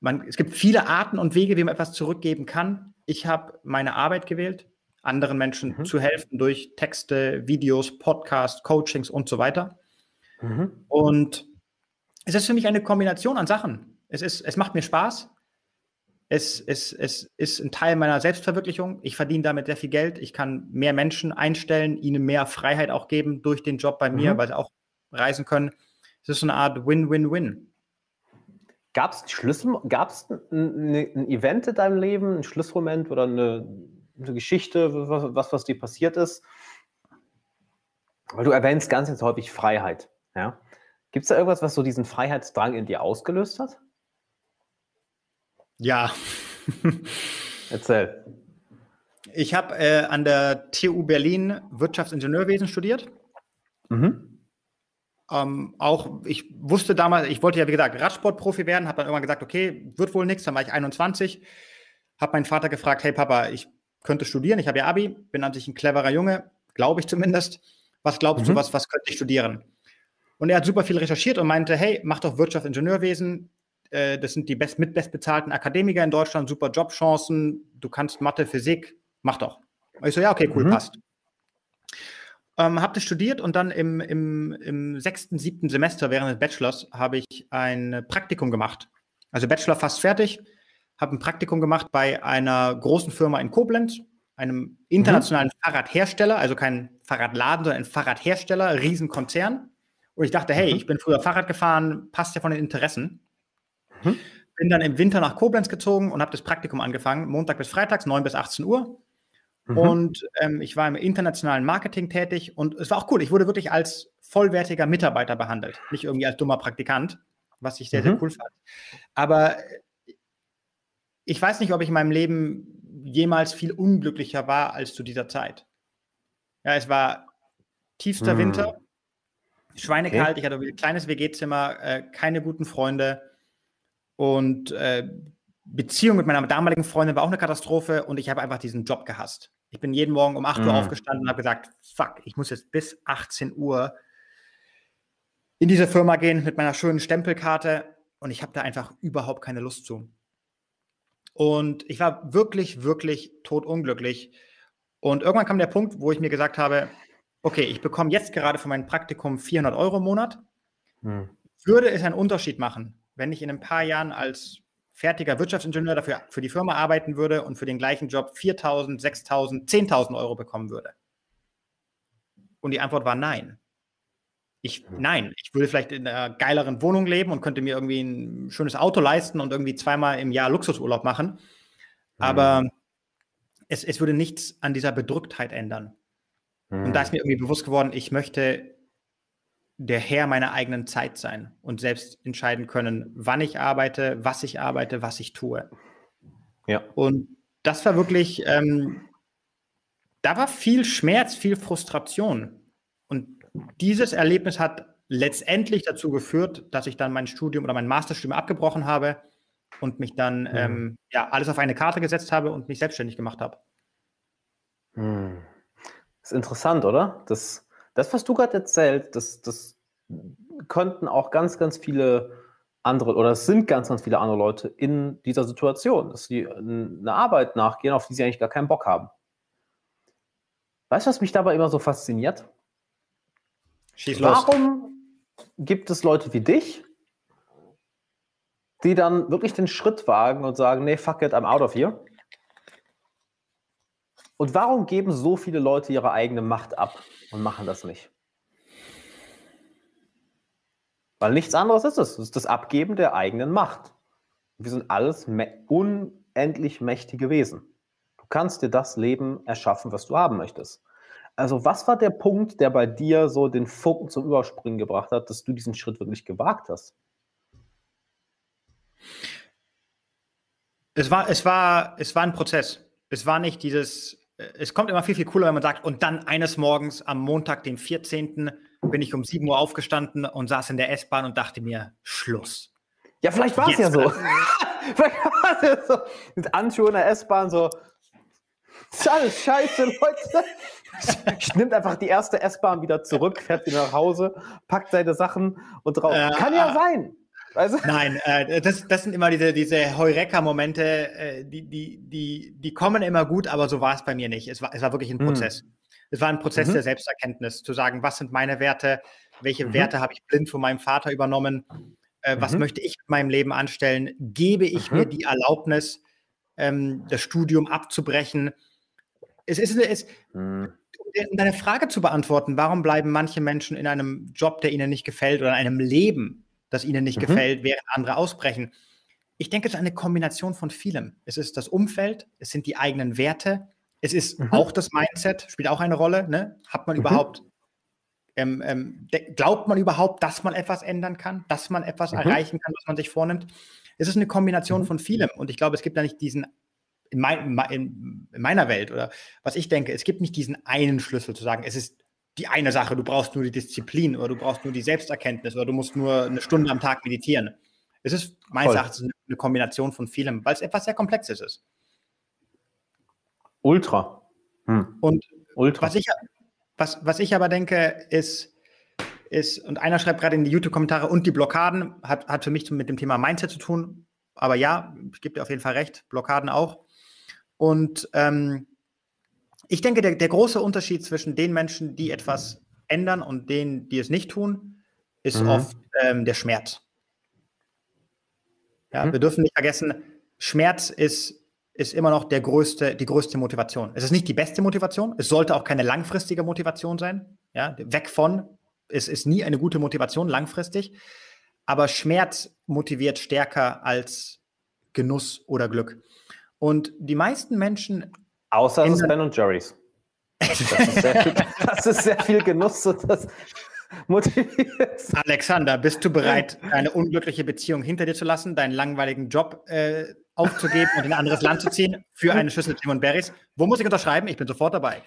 man, es gibt viele Arten und Wege, wie man etwas zurückgeben kann. Ich habe meine Arbeit gewählt, anderen Menschen mhm. zu helfen durch Texte, Videos, Podcasts, Coachings und so weiter. Mhm. Und es ist für mich eine Kombination an Sachen. Es, ist, es macht mir Spaß. Es, es, es ist ein Teil meiner Selbstverwirklichung. Ich verdiene damit sehr viel Geld. Ich kann mehr Menschen einstellen, ihnen mehr Freiheit auch geben durch den Job bei mir, mhm. weil sie auch reisen können. Es ist so eine Art Win-Win-Win. Gab es Schlüssel, gab es ein, ein, Event in deinem Leben, ein Schlüsselmoment oder eine, eine Geschichte, was, was dir passiert ist? Weil du erwähnst ganz, ganz häufig Freiheit. Ja? Gibt es da irgendwas, was so diesen Freiheitsdrang in dir ausgelöst hat? Ja. Erzähl. Ich habe äh, an der TU Berlin Wirtschaftsingenieurwesen studiert. Mhm. Ähm, auch, ich wusste damals, ich wollte ja, wie gesagt, Radsportprofi werden, habe dann irgendwann gesagt, okay, wird wohl nichts, dann war ich 21, habe meinen Vater gefragt, hey Papa, ich könnte studieren, ich habe ja Abi, bin an sich ein cleverer Junge, glaube ich zumindest. Was glaubst mhm. du, was, was könnte ich studieren? Und er hat super viel recherchiert und meinte, hey, mach doch Wirtschaftsingenieurwesen, äh, das sind die best, mit bestbezahlten Akademiker in Deutschland, super Jobchancen, du kannst Mathe, Physik, mach doch. Und ich so, ja, okay, cool, mhm. passt. Ähm, habe das studiert und dann im, im, im sechsten, siebten Semester während des Bachelors habe ich ein Praktikum gemacht. Also Bachelor fast fertig, habe ein Praktikum gemacht bei einer großen Firma in Koblenz, einem internationalen mhm. Fahrradhersteller, also kein Fahrradladen, sondern ein Fahrradhersteller, Riesenkonzern. Und ich dachte, hey, mhm. ich bin früher Fahrrad gefahren, passt ja von den Interessen. Mhm. Bin dann im Winter nach Koblenz gezogen und habe das Praktikum angefangen, Montag bis Freitags, 9 bis 18 Uhr. Mhm. Und ähm, ich war im internationalen Marketing tätig und es war auch cool. Ich wurde wirklich als vollwertiger Mitarbeiter behandelt, nicht irgendwie als dummer Praktikant, was ich sehr, sehr mhm. cool fand. Aber ich weiß nicht, ob ich in meinem Leben jemals viel unglücklicher war als zu dieser Zeit. Ja, es war tiefster mhm. Winter, schweinekalt, okay. ich hatte ein kleines WG-Zimmer, äh, keine guten Freunde. Und äh, Beziehung mit meiner damaligen Freundin war auch eine Katastrophe und ich habe einfach diesen Job gehasst. Ich bin jeden Morgen um 8 Uhr mhm. aufgestanden und habe gesagt, fuck, ich muss jetzt bis 18 Uhr in diese Firma gehen mit meiner schönen Stempelkarte und ich habe da einfach überhaupt keine Lust zu. Und ich war wirklich, wirklich totunglücklich. Und irgendwann kam der Punkt, wo ich mir gesagt habe, okay, ich bekomme jetzt gerade für mein Praktikum 400 Euro im Monat. Hm. Würde es einen Unterschied machen, wenn ich in ein paar Jahren als fertiger Wirtschaftsingenieur dafür für die Firma arbeiten würde und für den gleichen Job 4.000, 6.000, 10.000 Euro bekommen würde? Und die Antwort war nein. Ich, hm. nein, ich würde vielleicht in einer geileren Wohnung leben und könnte mir irgendwie ein schönes Auto leisten und irgendwie zweimal im Jahr Luxusurlaub machen. Aber mhm. es, es würde nichts an dieser Bedrücktheit ändern. Und da ist mir irgendwie bewusst geworden, ich möchte der Herr meiner eigenen Zeit sein und selbst entscheiden können, wann ich arbeite, was ich arbeite, was ich tue. Ja. Und das war wirklich, ähm, da war viel Schmerz, viel Frustration. Und dieses Erlebnis hat letztendlich dazu geführt, dass ich dann mein Studium oder mein Masterstudium abgebrochen habe und mich dann mhm. ähm, ja, alles auf eine Karte gesetzt habe und mich selbstständig gemacht habe. Mhm. Das ist interessant, oder? Das, das, was du gerade erzählt, das, das könnten auch ganz, ganz viele andere, oder es sind ganz, ganz viele andere Leute in dieser Situation, dass sie eine Arbeit nachgehen, auf die sie eigentlich gar keinen Bock haben. Weißt du, was mich dabei immer so fasziniert? Schieß los. Warum gibt es Leute wie dich, die dann wirklich den Schritt wagen und sagen, nee, fuck it, I'm out of here? Und warum geben so viele Leute ihre eigene Macht ab und machen das nicht? Weil nichts anderes ist es. Es ist das Abgeben der eigenen Macht. Wir sind alles unendlich mächtige Wesen. Du kannst dir das Leben erschaffen, was du haben möchtest. Also, was war der Punkt, der bei dir so den Funken zum Überspringen gebracht hat, dass du diesen Schritt wirklich gewagt hast? Es war, es war, es war ein Prozess. Es war nicht dieses, es kommt immer viel, viel cooler, wenn man sagt, und dann eines Morgens am Montag, den 14., bin ich um 7 Uhr aufgestanden und saß in der S-Bahn und dachte mir, Schluss. Ja, vielleicht war es ja so. vielleicht war es ja so. Mit Anschuhe in der S-Bahn so, ist alles scheiße, Leute. Nimmt einfach die erste S-Bahn wieder zurück, fährt wieder nach Hause, packt seine Sachen und drauf. Äh, Kann ja sein. Also Nein, äh, das, das sind immer diese, diese Heureka-Momente, äh, die, die, die, die kommen immer gut, aber so war es bei mir nicht. Es war, es war wirklich ein hm. Prozess. Mhm. Es war ein Prozess mhm. der Selbsterkenntnis, zu sagen, was sind meine Werte, welche mhm. Werte habe ich blind von meinem Vater übernommen, äh, was mhm. möchte ich mit meinem Leben anstellen, gebe ich mir mhm. die Erlaubnis, ähm, das Studium abzubrechen. Es ist, es, mhm. um deine Frage zu beantworten, warum bleiben manche Menschen in einem Job, der ihnen nicht gefällt oder in einem Leben, das ihnen nicht mhm. gefällt, während andere ausbrechen? Ich denke, es ist eine Kombination von vielem. Es ist das Umfeld, es sind die eigenen Werte, es ist mhm. auch das Mindset, spielt auch eine Rolle. Ne? Hat man mhm. überhaupt, ähm, ähm, glaubt man überhaupt, dass man etwas ändern kann, dass man etwas mhm. erreichen kann, was man sich vornimmt? Es ist eine Kombination mhm. von vielem. Und ich glaube, es gibt da nicht diesen, in, mein, in, in meiner Welt oder was ich denke, es gibt nicht diesen einen Schlüssel zu sagen, es ist die eine Sache, du brauchst nur die Disziplin oder du brauchst nur die Selbsterkenntnis oder du musst nur eine Stunde am Tag meditieren. Es ist meines Erachtens eine Kombination von vielem, weil es etwas sehr Komplexes ist. Ultra. Hm. Und Ultra. Was, ich, was, was ich aber denke, ist, ist, und einer schreibt gerade in die YouTube-Kommentare, und die Blockaden hat, hat für mich mit dem Thema Mindset zu tun. Aber ja, ich gebe dir auf jeden Fall recht, Blockaden auch. Und ähm, ich denke, der, der große Unterschied zwischen den Menschen, die etwas ändern und denen, die es nicht tun, ist mhm. oft ähm, der Schmerz. Ja, mhm. Wir dürfen nicht vergessen, Schmerz ist ist immer noch der größte, die größte Motivation. Es ist nicht die beste Motivation. Es sollte auch keine langfristige Motivation sein. Ja, weg von. Es ist nie eine gute Motivation langfristig. Aber Schmerz motiviert stärker als Genuss oder Glück. Und die meisten Menschen. Außer es ist Ben und Jerry's. Das ist, sehr viel, das ist sehr viel Genuss und das motiviert. Alexander, bist du bereit, eine unglückliche Beziehung hinter dir zu lassen, deinen langweiligen Job äh, aufzugeben und in ein anderes Land zu ziehen für eine Schüssel Timon Berries. Wo muss ich unterschreiben? Ich bin sofort dabei.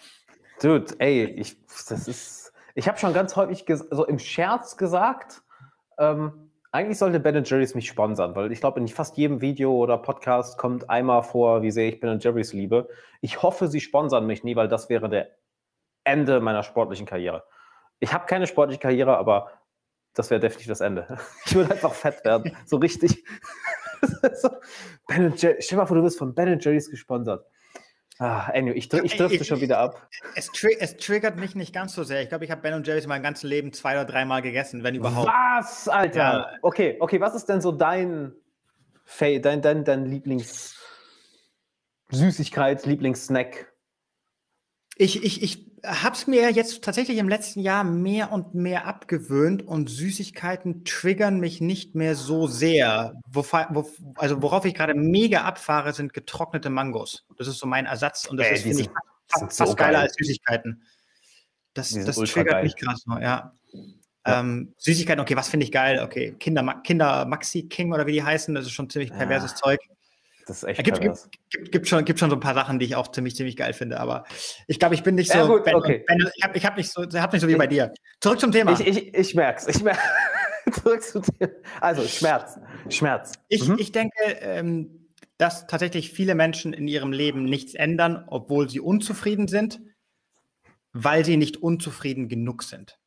Dude, ey, ich, das ist, ich habe schon ganz häufig so im Scherz gesagt, ähm, eigentlich sollte Ben Jerry's mich sponsern, weil ich glaube, in fast jedem Video oder Podcast kommt einmal vor, wie sehr ich Ben Jerry's liebe. Ich hoffe, sie sponsern mich nie, weil das wäre der Ende meiner sportlichen Karriere. Ich habe keine sportliche Karriere, aber das wäre definitiv das Ende. Ich würde einfach fett werden, so richtig. ben Jerry, stell dir mal vor, du wirst von Ben Jerry's gesponsert. Ah, anyway, ich, ich drifte schon wieder ab. Es, tri es, triggert mich nicht ganz so sehr. Ich glaube, ich habe Ben Jerry's mein ganzes Leben zwei oder dreimal gegessen, wenn überhaupt. Was, Alter? Ja. Okay, okay, was ist denn so dein, dein, dein, dein Lieblings-Süßigkeit, Lieblingssnack? Ich, ich, ich habe es mir jetzt tatsächlich im letzten Jahr mehr und mehr abgewöhnt und Süßigkeiten triggern mich nicht mehr so sehr. Wo, wo, also worauf ich gerade mega abfahre, sind getrocknete Mangos. Das ist so mein Ersatz und das äh, ist, finde ich, fast, fast geiler geil. als Süßigkeiten. Das, das triggert geil. mich krass noch, ja. Ja. Ähm, Süßigkeiten, okay, was finde ich geil? Okay, Kinder, Kinder Maxi King oder wie die heißen, das ist schon ziemlich perverses ja. Zeug. Das ist echt gibt, gibt, gibt, gibt, schon, gibt schon so ein paar Sachen, die ich auch ziemlich, ziemlich geil finde, aber ich glaube, ich bin nicht so. Ja, gut, ben, okay. ben, ich habe ich hab nicht, so, hab nicht so wie bei dir. Zurück zum Thema. Ich, ich, ich merke es. Ich merk, Zurück zum Thema. Also, Schmerz. Schmerz. Ich, mhm. ich denke, ähm, dass tatsächlich viele Menschen in ihrem Leben nichts ändern, obwohl sie unzufrieden sind, weil sie nicht unzufrieden genug sind.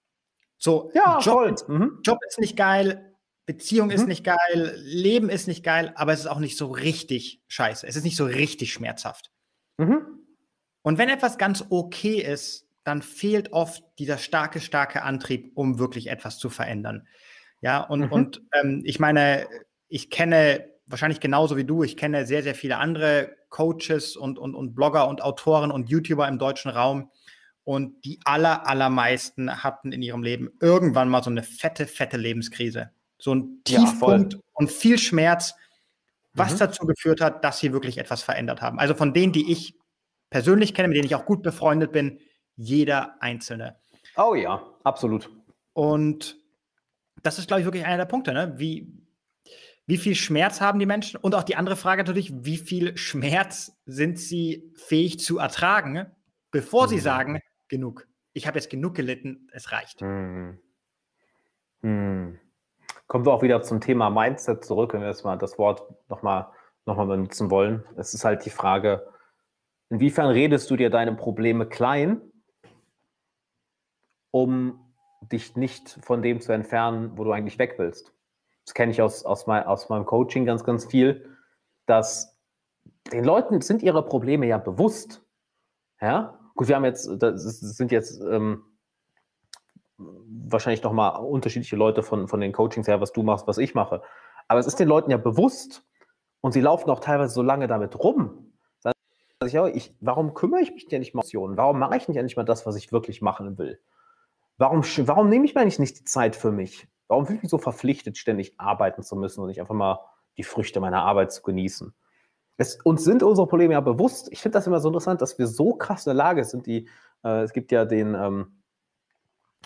So, ja, Job, mhm. Job ist nicht geil, Beziehung mhm. ist nicht geil, Leben ist nicht geil, aber es ist auch nicht so richtig scheiße. Es ist nicht so richtig schmerzhaft. Mhm. Und wenn etwas ganz okay ist, dann fehlt oft dieser starke, starke Antrieb, um wirklich etwas zu verändern. Ja, und, mhm. und ähm, ich meine, ich kenne wahrscheinlich genauso wie du, ich kenne sehr, sehr viele andere Coaches und, und, und Blogger und Autoren und YouTuber im deutschen Raum. Und die aller, allermeisten hatten in ihrem Leben irgendwann mal so eine fette, fette Lebenskrise so ein Tiefpunkt ja, und viel Schmerz, was mhm. dazu geführt hat, dass sie wirklich etwas verändert haben. Also von denen, die ich persönlich kenne, mit denen ich auch gut befreundet bin, jeder einzelne. Oh ja, absolut. Und das ist, glaube ich, wirklich einer der Punkte. Ne? Wie, wie viel Schmerz haben die Menschen? Und auch die andere Frage natürlich, wie viel Schmerz sind sie fähig zu ertragen, bevor mhm. sie sagen, genug. ich habe jetzt genug gelitten, es reicht. Hm. Hm. Kommen wir auch wieder zum Thema Mindset zurück, wenn wir jetzt mal das Wort nochmal noch mal benutzen wollen. Es ist halt die Frage, inwiefern redest du dir deine Probleme klein, um dich nicht von dem zu entfernen, wo du eigentlich weg willst? Das kenne ich aus, aus, mein, aus meinem Coaching ganz, ganz viel, dass den Leuten sind ihre Probleme ja bewusst. Ja, gut, wir haben jetzt, das sind jetzt ähm, wahrscheinlich nochmal unterschiedliche Leute von, von den Coachings her, was du machst, was ich mache. Aber es ist den Leuten ja bewusst und sie laufen auch teilweise so lange damit rum. Ja, ich, warum kümmere ich mich denn nicht mal um Optionen? Warum mache ich nicht endlich mal das, was ich wirklich machen will? Warum, warum nehme ich mir eigentlich nicht die Zeit für mich? Warum fühle ich mich so verpflichtet, ständig arbeiten zu müssen und nicht einfach mal die Früchte meiner Arbeit zu genießen? Es, uns sind unsere Probleme ja bewusst. Ich finde das immer so interessant, dass wir so krass in der Lage sind. Die, äh, es gibt ja den, ähm, äh,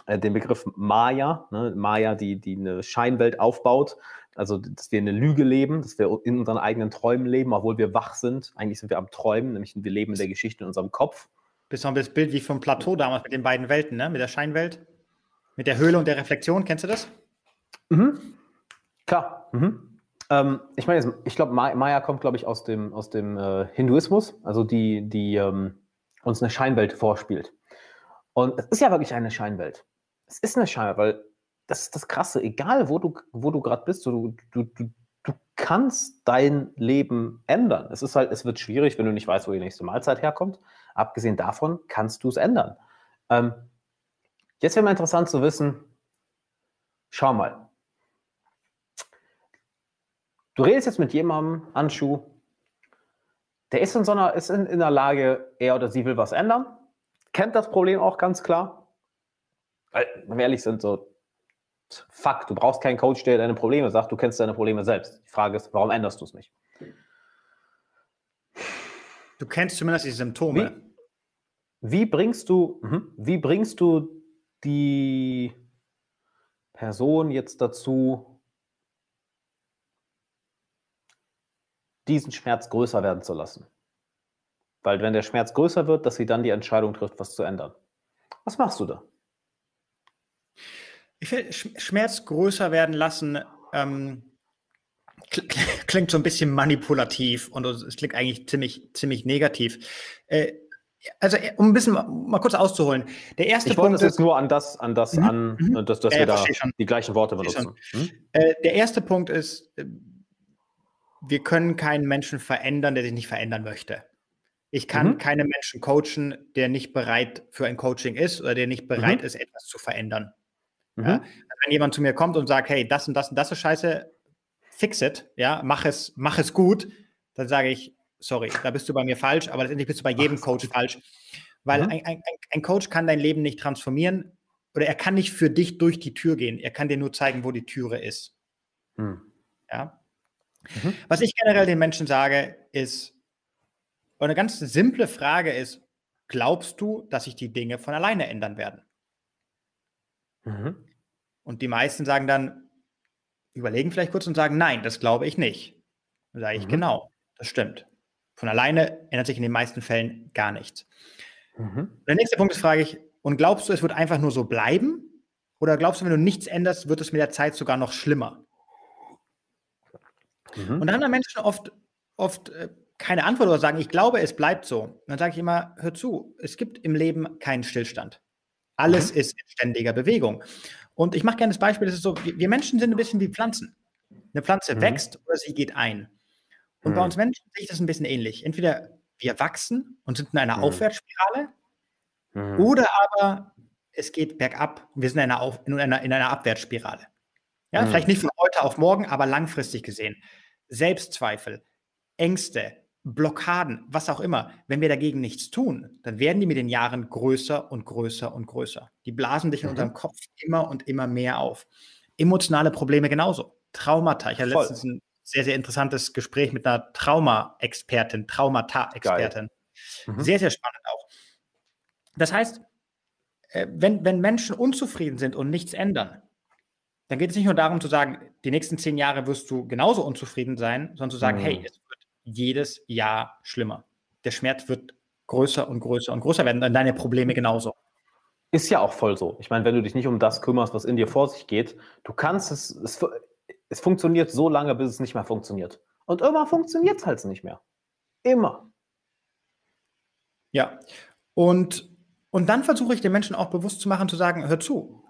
den Begriff Maya, ne? Maya, die, die eine Scheinwelt aufbaut. Also, dass wir eine Lüge leben, dass wir in unseren eigenen Träumen leben, obwohl wir wach sind. Eigentlich sind wir am Träumen, nämlich wir leben in der Geschichte in unserem Kopf. Besonders das Bild wie vom Plateau damals mit den beiden Welten, ne? mit der Scheinwelt, mit der Höhle und der Reflexion. Kennst du das? Mhm. Klar. Mhm. Ähm, ich meine, ich glaube, Maya kommt, glaube ich, aus dem, aus dem äh, Hinduismus, also die, die ähm, uns eine Scheinwelt vorspielt. Und es ist ja wirklich eine Scheinwelt. Es ist eine Scheinwelt, weil das ist das Krasse. Egal, wo du, wo du gerade bist, du, du, du, du kannst dein Leben ändern. Es ist halt, es wird schwierig, wenn du nicht weißt, wo die nächste Mahlzeit herkommt. Abgesehen davon kannst du es ändern. Ähm, jetzt wäre mal interessant zu wissen, schau mal. Du redest jetzt mit jemandem, Anschu, der ist in so einer, ist in, in der Lage, er oder sie will was ändern kennt das Problem auch ganz klar. Weil, wenn wir ehrlich sind, so, fuck, du brauchst keinen Coach, der deine Probleme sagt, du kennst deine Probleme selbst. Die Frage ist, warum änderst du es nicht? Du kennst zumindest die Symptome. Wie, wie bringst du, mhm, wie bringst du die Person jetzt dazu, diesen Schmerz größer werden zu lassen? Weil wenn der Schmerz größer wird, dass sie dann die Entscheidung trifft, was zu ändern. Was machst du da? Ich finde, Schmerz größer werden lassen ähm, klingt so ein bisschen manipulativ und es klingt eigentlich ziemlich, ziemlich negativ. Äh, also, äh, um ein bisschen mal, mal, kurz auszuholen. Der erste ich Punkt. Ich jetzt nur an das, an das, mhm. an, mhm. dass, dass ja, wir da die gleichen Worte benutzen. Hm? Äh, der erste Punkt ist, äh, wir können keinen Menschen verändern, der sich nicht verändern möchte. Ich kann mhm. keinen Menschen coachen, der nicht bereit für ein Coaching ist oder der nicht bereit mhm. ist, etwas zu verändern. Mhm. Ja? Wenn jemand zu mir kommt und sagt, hey, das und das und das ist scheiße, fix it, ja, mach es, mach es gut, dann sage ich, sorry, da bist du bei mir falsch, aber letztendlich bist du bei jedem Ach, Coach falsch. Weil mhm. ein, ein, ein Coach kann dein Leben nicht transformieren oder er kann nicht für dich durch die Tür gehen. Er kann dir nur zeigen, wo die Türe ist. Mhm. Ja. Mhm. Was ich generell den Menschen sage, ist, und eine ganz simple Frage ist, glaubst du, dass sich die Dinge von alleine ändern werden? Mhm. Und die meisten sagen dann, überlegen vielleicht kurz und sagen, nein, das glaube ich nicht. Dann sage ich, mhm. genau, das stimmt. Von alleine ändert sich in den meisten Fällen gar nichts. Mhm. Der nächste Punkt ist, frage ich, und glaubst du, es wird einfach nur so bleiben? Oder glaubst du, wenn du nichts änderst, wird es mit der Zeit sogar noch schlimmer? Mhm. Und dann haben Menschen oft, oft äh, keine Antwort oder sagen, ich glaube, es bleibt so. Dann sage ich immer, hör zu, es gibt im Leben keinen Stillstand. Alles mhm. ist in ständiger Bewegung. Und ich mache gerne das Beispiel, das ist so, wir Menschen sind ein bisschen wie Pflanzen. Eine Pflanze mhm. wächst oder sie geht ein. Und mhm. bei uns Menschen sehe ich das ein bisschen ähnlich. Entweder wir wachsen und sind in einer mhm. Aufwärtsspirale mhm. oder aber es geht bergab und wir sind in einer, Auf, in einer, in einer Abwärtsspirale. Ja, mhm. vielleicht nicht von heute auf morgen, aber langfristig gesehen. Selbstzweifel, Ängste, Blockaden, was auch immer, wenn wir dagegen nichts tun, dann werden die mit den Jahren größer und größer und größer. Die blasen dich in mhm. unserem Kopf immer und immer mehr auf. Emotionale Probleme genauso. Traumata. Ich hatte Voll. letztens ein sehr, sehr interessantes Gespräch mit einer Trauma-Expertin, Traumata-Expertin. Mhm. Sehr, sehr spannend auch. Das heißt, äh, wenn, wenn Menschen unzufrieden sind und nichts ändern, dann geht es nicht nur darum zu sagen, die nächsten zehn Jahre wirst du genauso unzufrieden sein, sondern zu sagen, mhm. hey, es wird jedes Jahr schlimmer. Der Schmerz wird größer und größer und größer werden, dann deine Probleme genauso. Ist ja auch voll so. Ich meine, wenn du dich nicht um das kümmerst, was in dir vor sich geht, du kannst es, es, es funktioniert so lange, bis es nicht mehr funktioniert. Und immer funktioniert es halt nicht mehr. Immer. Ja. Und, und dann versuche ich den Menschen auch bewusst zu machen, zu sagen, hör zu.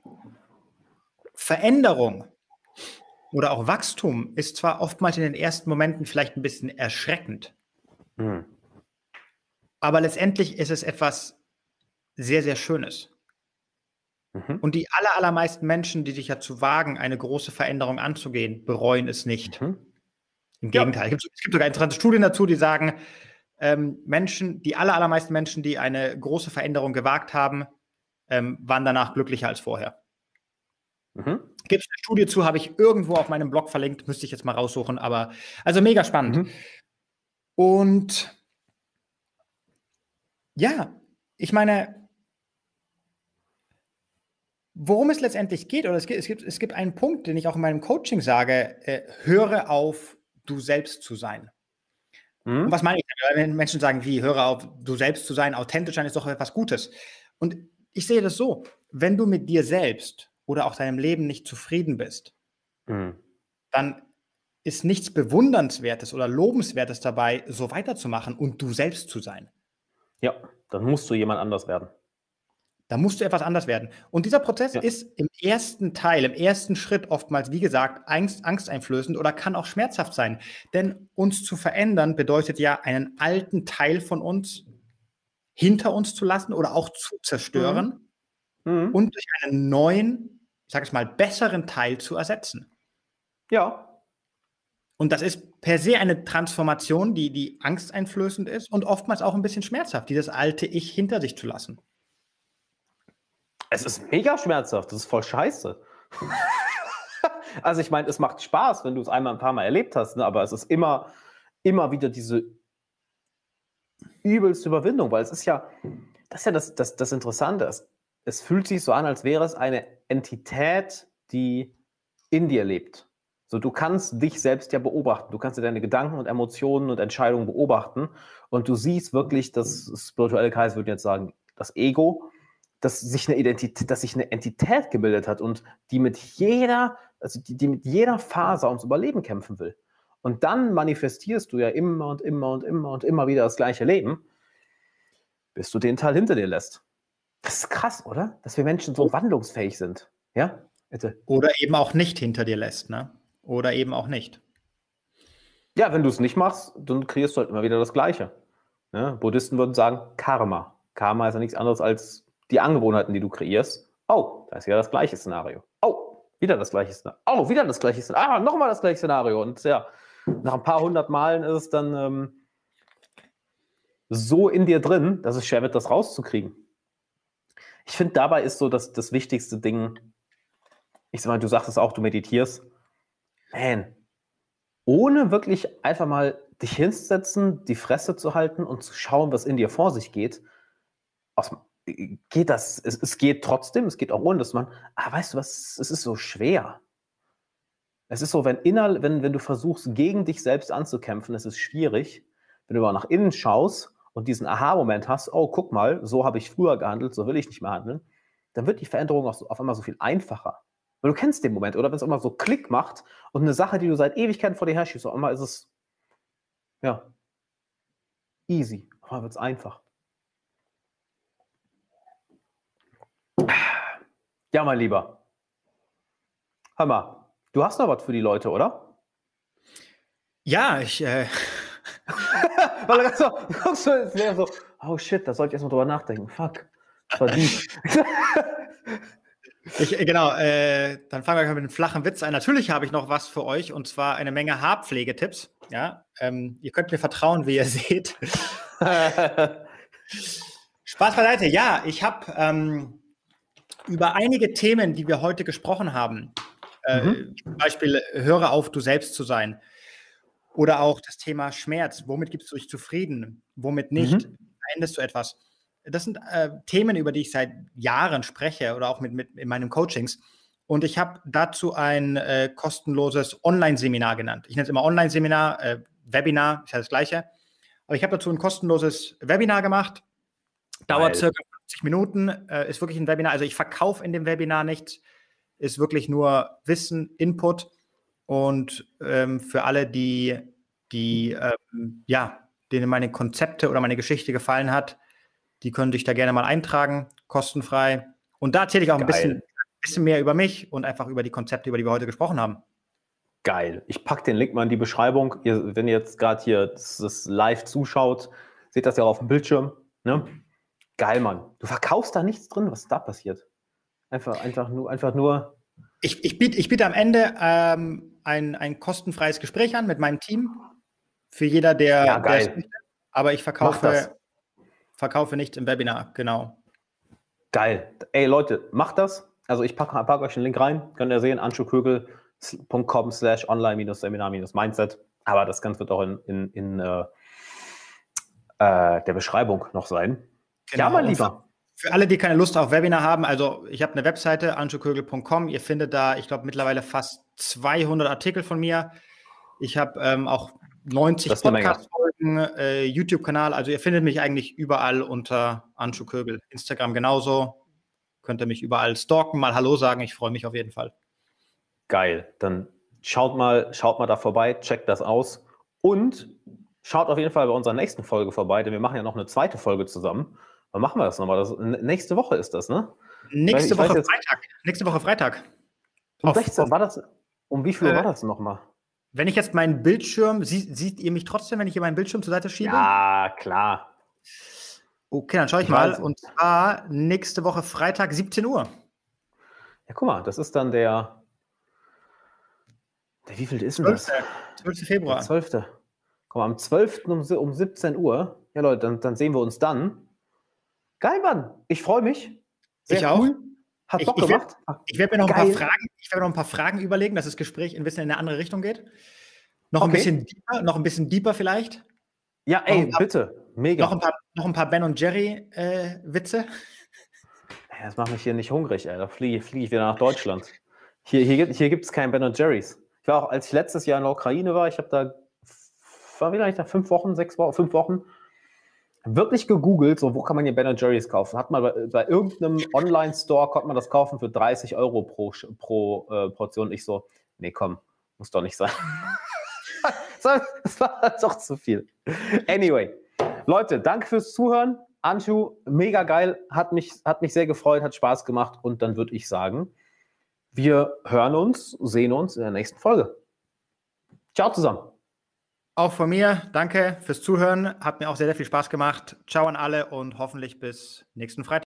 Veränderung oder auch Wachstum ist zwar oftmals in den ersten Momenten vielleicht ein bisschen erschreckend, hm. aber letztendlich ist es etwas sehr, sehr Schönes. Mhm. Und die aller, allermeisten Menschen, die sich dazu wagen, eine große Veränderung anzugehen, bereuen es nicht. Mhm. Im Gegenteil. Es, gibt, es gibt sogar interessante Studien dazu, die sagen, ähm, Menschen, die aller, allermeisten Menschen, die eine große Veränderung gewagt haben, ähm, waren danach glücklicher als vorher. Mhm. Gibt es eine Studie zu, habe ich irgendwo auf meinem Blog verlinkt, müsste ich jetzt mal raussuchen, aber also mega spannend. Mhm. Und ja, ich meine, worum es letztendlich geht, oder es gibt, es gibt, es gibt einen Punkt, den ich auch in meinem Coaching sage, äh, höre auf, du selbst zu sein. Mhm. Und was meine ich? Wenn Menschen sagen, wie, höre auf, du selbst zu sein, authentisch sein, ist doch etwas Gutes. Und ich sehe das so, wenn du mit dir selbst oder auch deinem Leben nicht zufrieden bist, mhm. dann ist nichts Bewundernswertes oder Lobenswertes dabei, so weiterzumachen und du selbst zu sein. Ja, dann musst du jemand anders werden. Da musst du etwas anders werden. Und dieser Prozess ja. ist im ersten Teil, im ersten Schritt oftmals, wie gesagt, Angst, angsteinflößend oder kann auch schmerzhaft sein. Denn uns zu verändern bedeutet ja, einen alten Teil von uns hinter uns zu lassen oder auch zu zerstören mhm. Mhm. und durch einen neuen, ich sage es mal, besseren Teil zu ersetzen. Ja. Und das ist per se eine Transformation, die, die angsteinflößend ist und oftmals auch ein bisschen schmerzhaft, dieses alte Ich hinter sich zu lassen. Es ist mega schmerzhaft, das ist voll scheiße. also ich meine, es macht Spaß, wenn du es einmal ein paar Mal erlebt hast, ne? aber es ist immer, immer wieder diese übelste Überwindung, weil es ist ja, das ist ja das, das, das Interessante. Es, es fühlt sich so an, als wäre es eine Entität, die in dir lebt. So, du kannst dich selbst ja beobachten. Du kannst dir deine Gedanken und Emotionen und Entscheidungen beobachten. Und du siehst wirklich, das spirituelle Kreis würde jetzt sagen, das Ego, dass sich eine Identität, dass sich eine Entität gebildet hat und die mit jeder, also die, die mit jeder Faser ums Überleben kämpfen will. Und dann manifestierst du ja immer und immer und immer und immer wieder das gleiche Leben, bis du den Teil hinter dir lässt. Das ist krass, oder? Dass wir Menschen so wandlungsfähig sind. Ja? Bitte. Oder eben auch nicht hinter dir lässt, ne? Oder eben auch nicht. Ja, wenn du es nicht machst, dann kreierst du halt immer wieder das Gleiche. Ja? Buddhisten würden sagen Karma. Karma ist ja nichts anderes als die Angewohnheiten, die du kreierst. Oh, da ist wieder das gleiche Szenario. Oh, wieder das gleiche Szenario. Oh, wieder das gleiche Szenario. Ah, nochmal das gleiche Szenario. Und ja, nach ein paar hundert Malen ist es dann ähm, so in dir drin, dass es schwer wird, das rauszukriegen. Ich finde, dabei ist so das, das wichtigste Ding, ich sag mal, du sagtest auch, du meditierst. Man, ohne wirklich einfach mal dich hinzusetzen, die Fresse zu halten und zu schauen, was in dir vor sich geht, aus, geht das, es, es geht trotzdem, es geht auch ohne, dass man, ah, weißt du was, es ist so schwer. Es ist so, wenn, inner, wenn, wenn du versuchst, gegen dich selbst anzukämpfen, es ist schwierig. Wenn du aber nach innen schaust und diesen Aha-Moment hast, oh, guck mal, so habe ich früher gehandelt, so will ich nicht mehr handeln, dann wird die Veränderung auch auf einmal so viel einfacher. Weil du kennst den Moment, oder wenn es immer so Klick macht und eine Sache, die du seit Ewigkeiten vor dir her schiebst, auf einmal ist es, ja, easy. Auf einmal wird es einfach. Ja, mein Lieber. Mal, du hast noch was für die Leute, oder? Ja, ich. Äh... Weil er so, so, es wäre so, oh shit, da sollte ich erstmal drüber nachdenken. Fuck. Das war die. Ich, äh, genau, äh, dann fangen wir mit einem flachen Witz an. Natürlich habe ich noch was für euch und zwar eine Menge Haarpflegetipps. Ja, ähm, ihr könnt mir vertrauen, wie ihr seht. Spaß beiseite. Ja, ich habe ähm, über einige Themen, die wir heute gesprochen haben, äh, mhm. zum Beispiel höre auf, du selbst zu sein, oder auch das Thema Schmerz, womit gibst du dich zufrieden, womit nicht, mhm. veränderst du etwas. Das sind äh, Themen, über die ich seit Jahren spreche oder auch mit, mit in meinen Coachings. Und ich habe dazu ein äh, kostenloses Online-Seminar genannt. Ich nenne es immer Online-Seminar, äh, Webinar, ist ja das gleiche. Aber ich habe dazu ein kostenloses Webinar gemacht. Dauert Weil. circa 50 Minuten, äh, ist wirklich ein Webinar. Also ich verkaufe in dem Webinar nichts, ist wirklich nur Wissen, Input und ähm, für alle, die, die ähm, ja, denen meine Konzepte oder meine Geschichte gefallen hat, die können sich da gerne mal eintragen, kostenfrei. Und da erzähle ich auch ein bisschen, bisschen mehr über mich und einfach über die Konzepte, über die wir heute gesprochen haben. Geil. Ich packe den Link mal in die Beschreibung. Ihr, wenn ihr jetzt gerade hier das, das, live zuschaut, seht das ja auf dem Bildschirm. Ne? Geil, Mann. Du verkaufst da nichts drin. Was ist da passiert? Einfach, einfach nur, einfach nur. Ich, ich biete ich biet am Ende ähm, ein, ein kostenfreies Gespräch an mit meinem Team. Für jeder, der, ja, geil. Der aber ich verkaufe, verkaufe nichts im Webinar, genau. Geil. Ey, Leute, macht das. Also ich packe pack euch den Link rein. Könnt ihr sehen, anschukögel.com slash online-seminar-mindset. Aber das Ganze wird auch in, in, in äh, äh, der Beschreibung noch sein. Genau. Ja, mein Lieber. Für alle, die keine Lust auf Webinar haben, also ich habe eine Webseite, anschukögel.com. Ihr findet da, ich glaube, mittlerweile fast 200 Artikel von mir. Ich habe ähm, auch 90 Podcast-Folgen, äh, YouTube-Kanal. Also ihr findet mich eigentlich überall unter Anschukögel. Instagram genauso. Könnt ihr mich überall stalken, mal Hallo sagen. Ich freue mich auf jeden Fall. Geil. Dann schaut mal, schaut mal da vorbei, checkt das aus. Und schaut auf jeden Fall bei unserer nächsten Folge vorbei, denn wir machen ja noch eine zweite Folge zusammen. Wann machen wir das nochmal? Das, nächste Woche ist das, ne? Nächste ich Woche Freitag. Nächste Woche Freitag. Um 16 war das. Um wie viel äh, war das nochmal? Wenn ich jetzt meinen Bildschirm, sie, seht ihr mich trotzdem, wenn ich hier meinen Bildschirm zur Seite schiebe? Ja, klar. Okay, dann schaue ich mal. Und zwar nächste Woche Freitag, 17 Uhr. Ja, guck mal, das ist dann der. der wie viel ist denn 12. das? 12. Februar. Der 12. Komm, am 12. Um, um 17 Uhr. Ja, Leute, dann, dann sehen wir uns dann. Geil, Mann. Ich freue mich. Sehr ich cool. auch. Hat Bock ich, gemacht. Ich werde mir noch ein, paar Fragen, ich werd noch ein paar Fragen überlegen, dass das Gespräch ein bisschen in eine andere Richtung geht. Noch okay. ein bisschen deeper, noch ein bisschen deeper vielleicht. Ja, ey, paar, bitte. Mega. Noch ein paar, noch ein paar Ben und Jerry äh, Witze. Das macht mich hier nicht hungrig, ey. Da fliege, fliege ich wieder nach Deutschland. Hier, hier, hier gibt es keinen Ben und Jerry's. Ich war auch, als ich letztes Jahr in der Ukraine war, ich habe da, war vielleicht nach fünf Wochen, sechs Wochen, fünf Wochen, wirklich gegoogelt, so wo kann man hier Ben Jerry's kaufen? Hat man bei, bei irgendeinem Online-Store, konnte man das kaufen für 30 Euro pro, pro äh, Portion. Ich so, nee, komm, muss doch nicht sein. das war doch zu viel. Anyway, Leute, danke fürs Zuhören. Anju, mega geil, hat mich, hat mich sehr gefreut, hat Spaß gemacht und dann würde ich sagen, wir hören uns, sehen uns in der nächsten Folge. Ciao zusammen. Auch von mir, danke fürs Zuhören. Hat mir auch sehr, sehr viel Spaß gemacht. Ciao an alle und hoffentlich bis nächsten Freitag.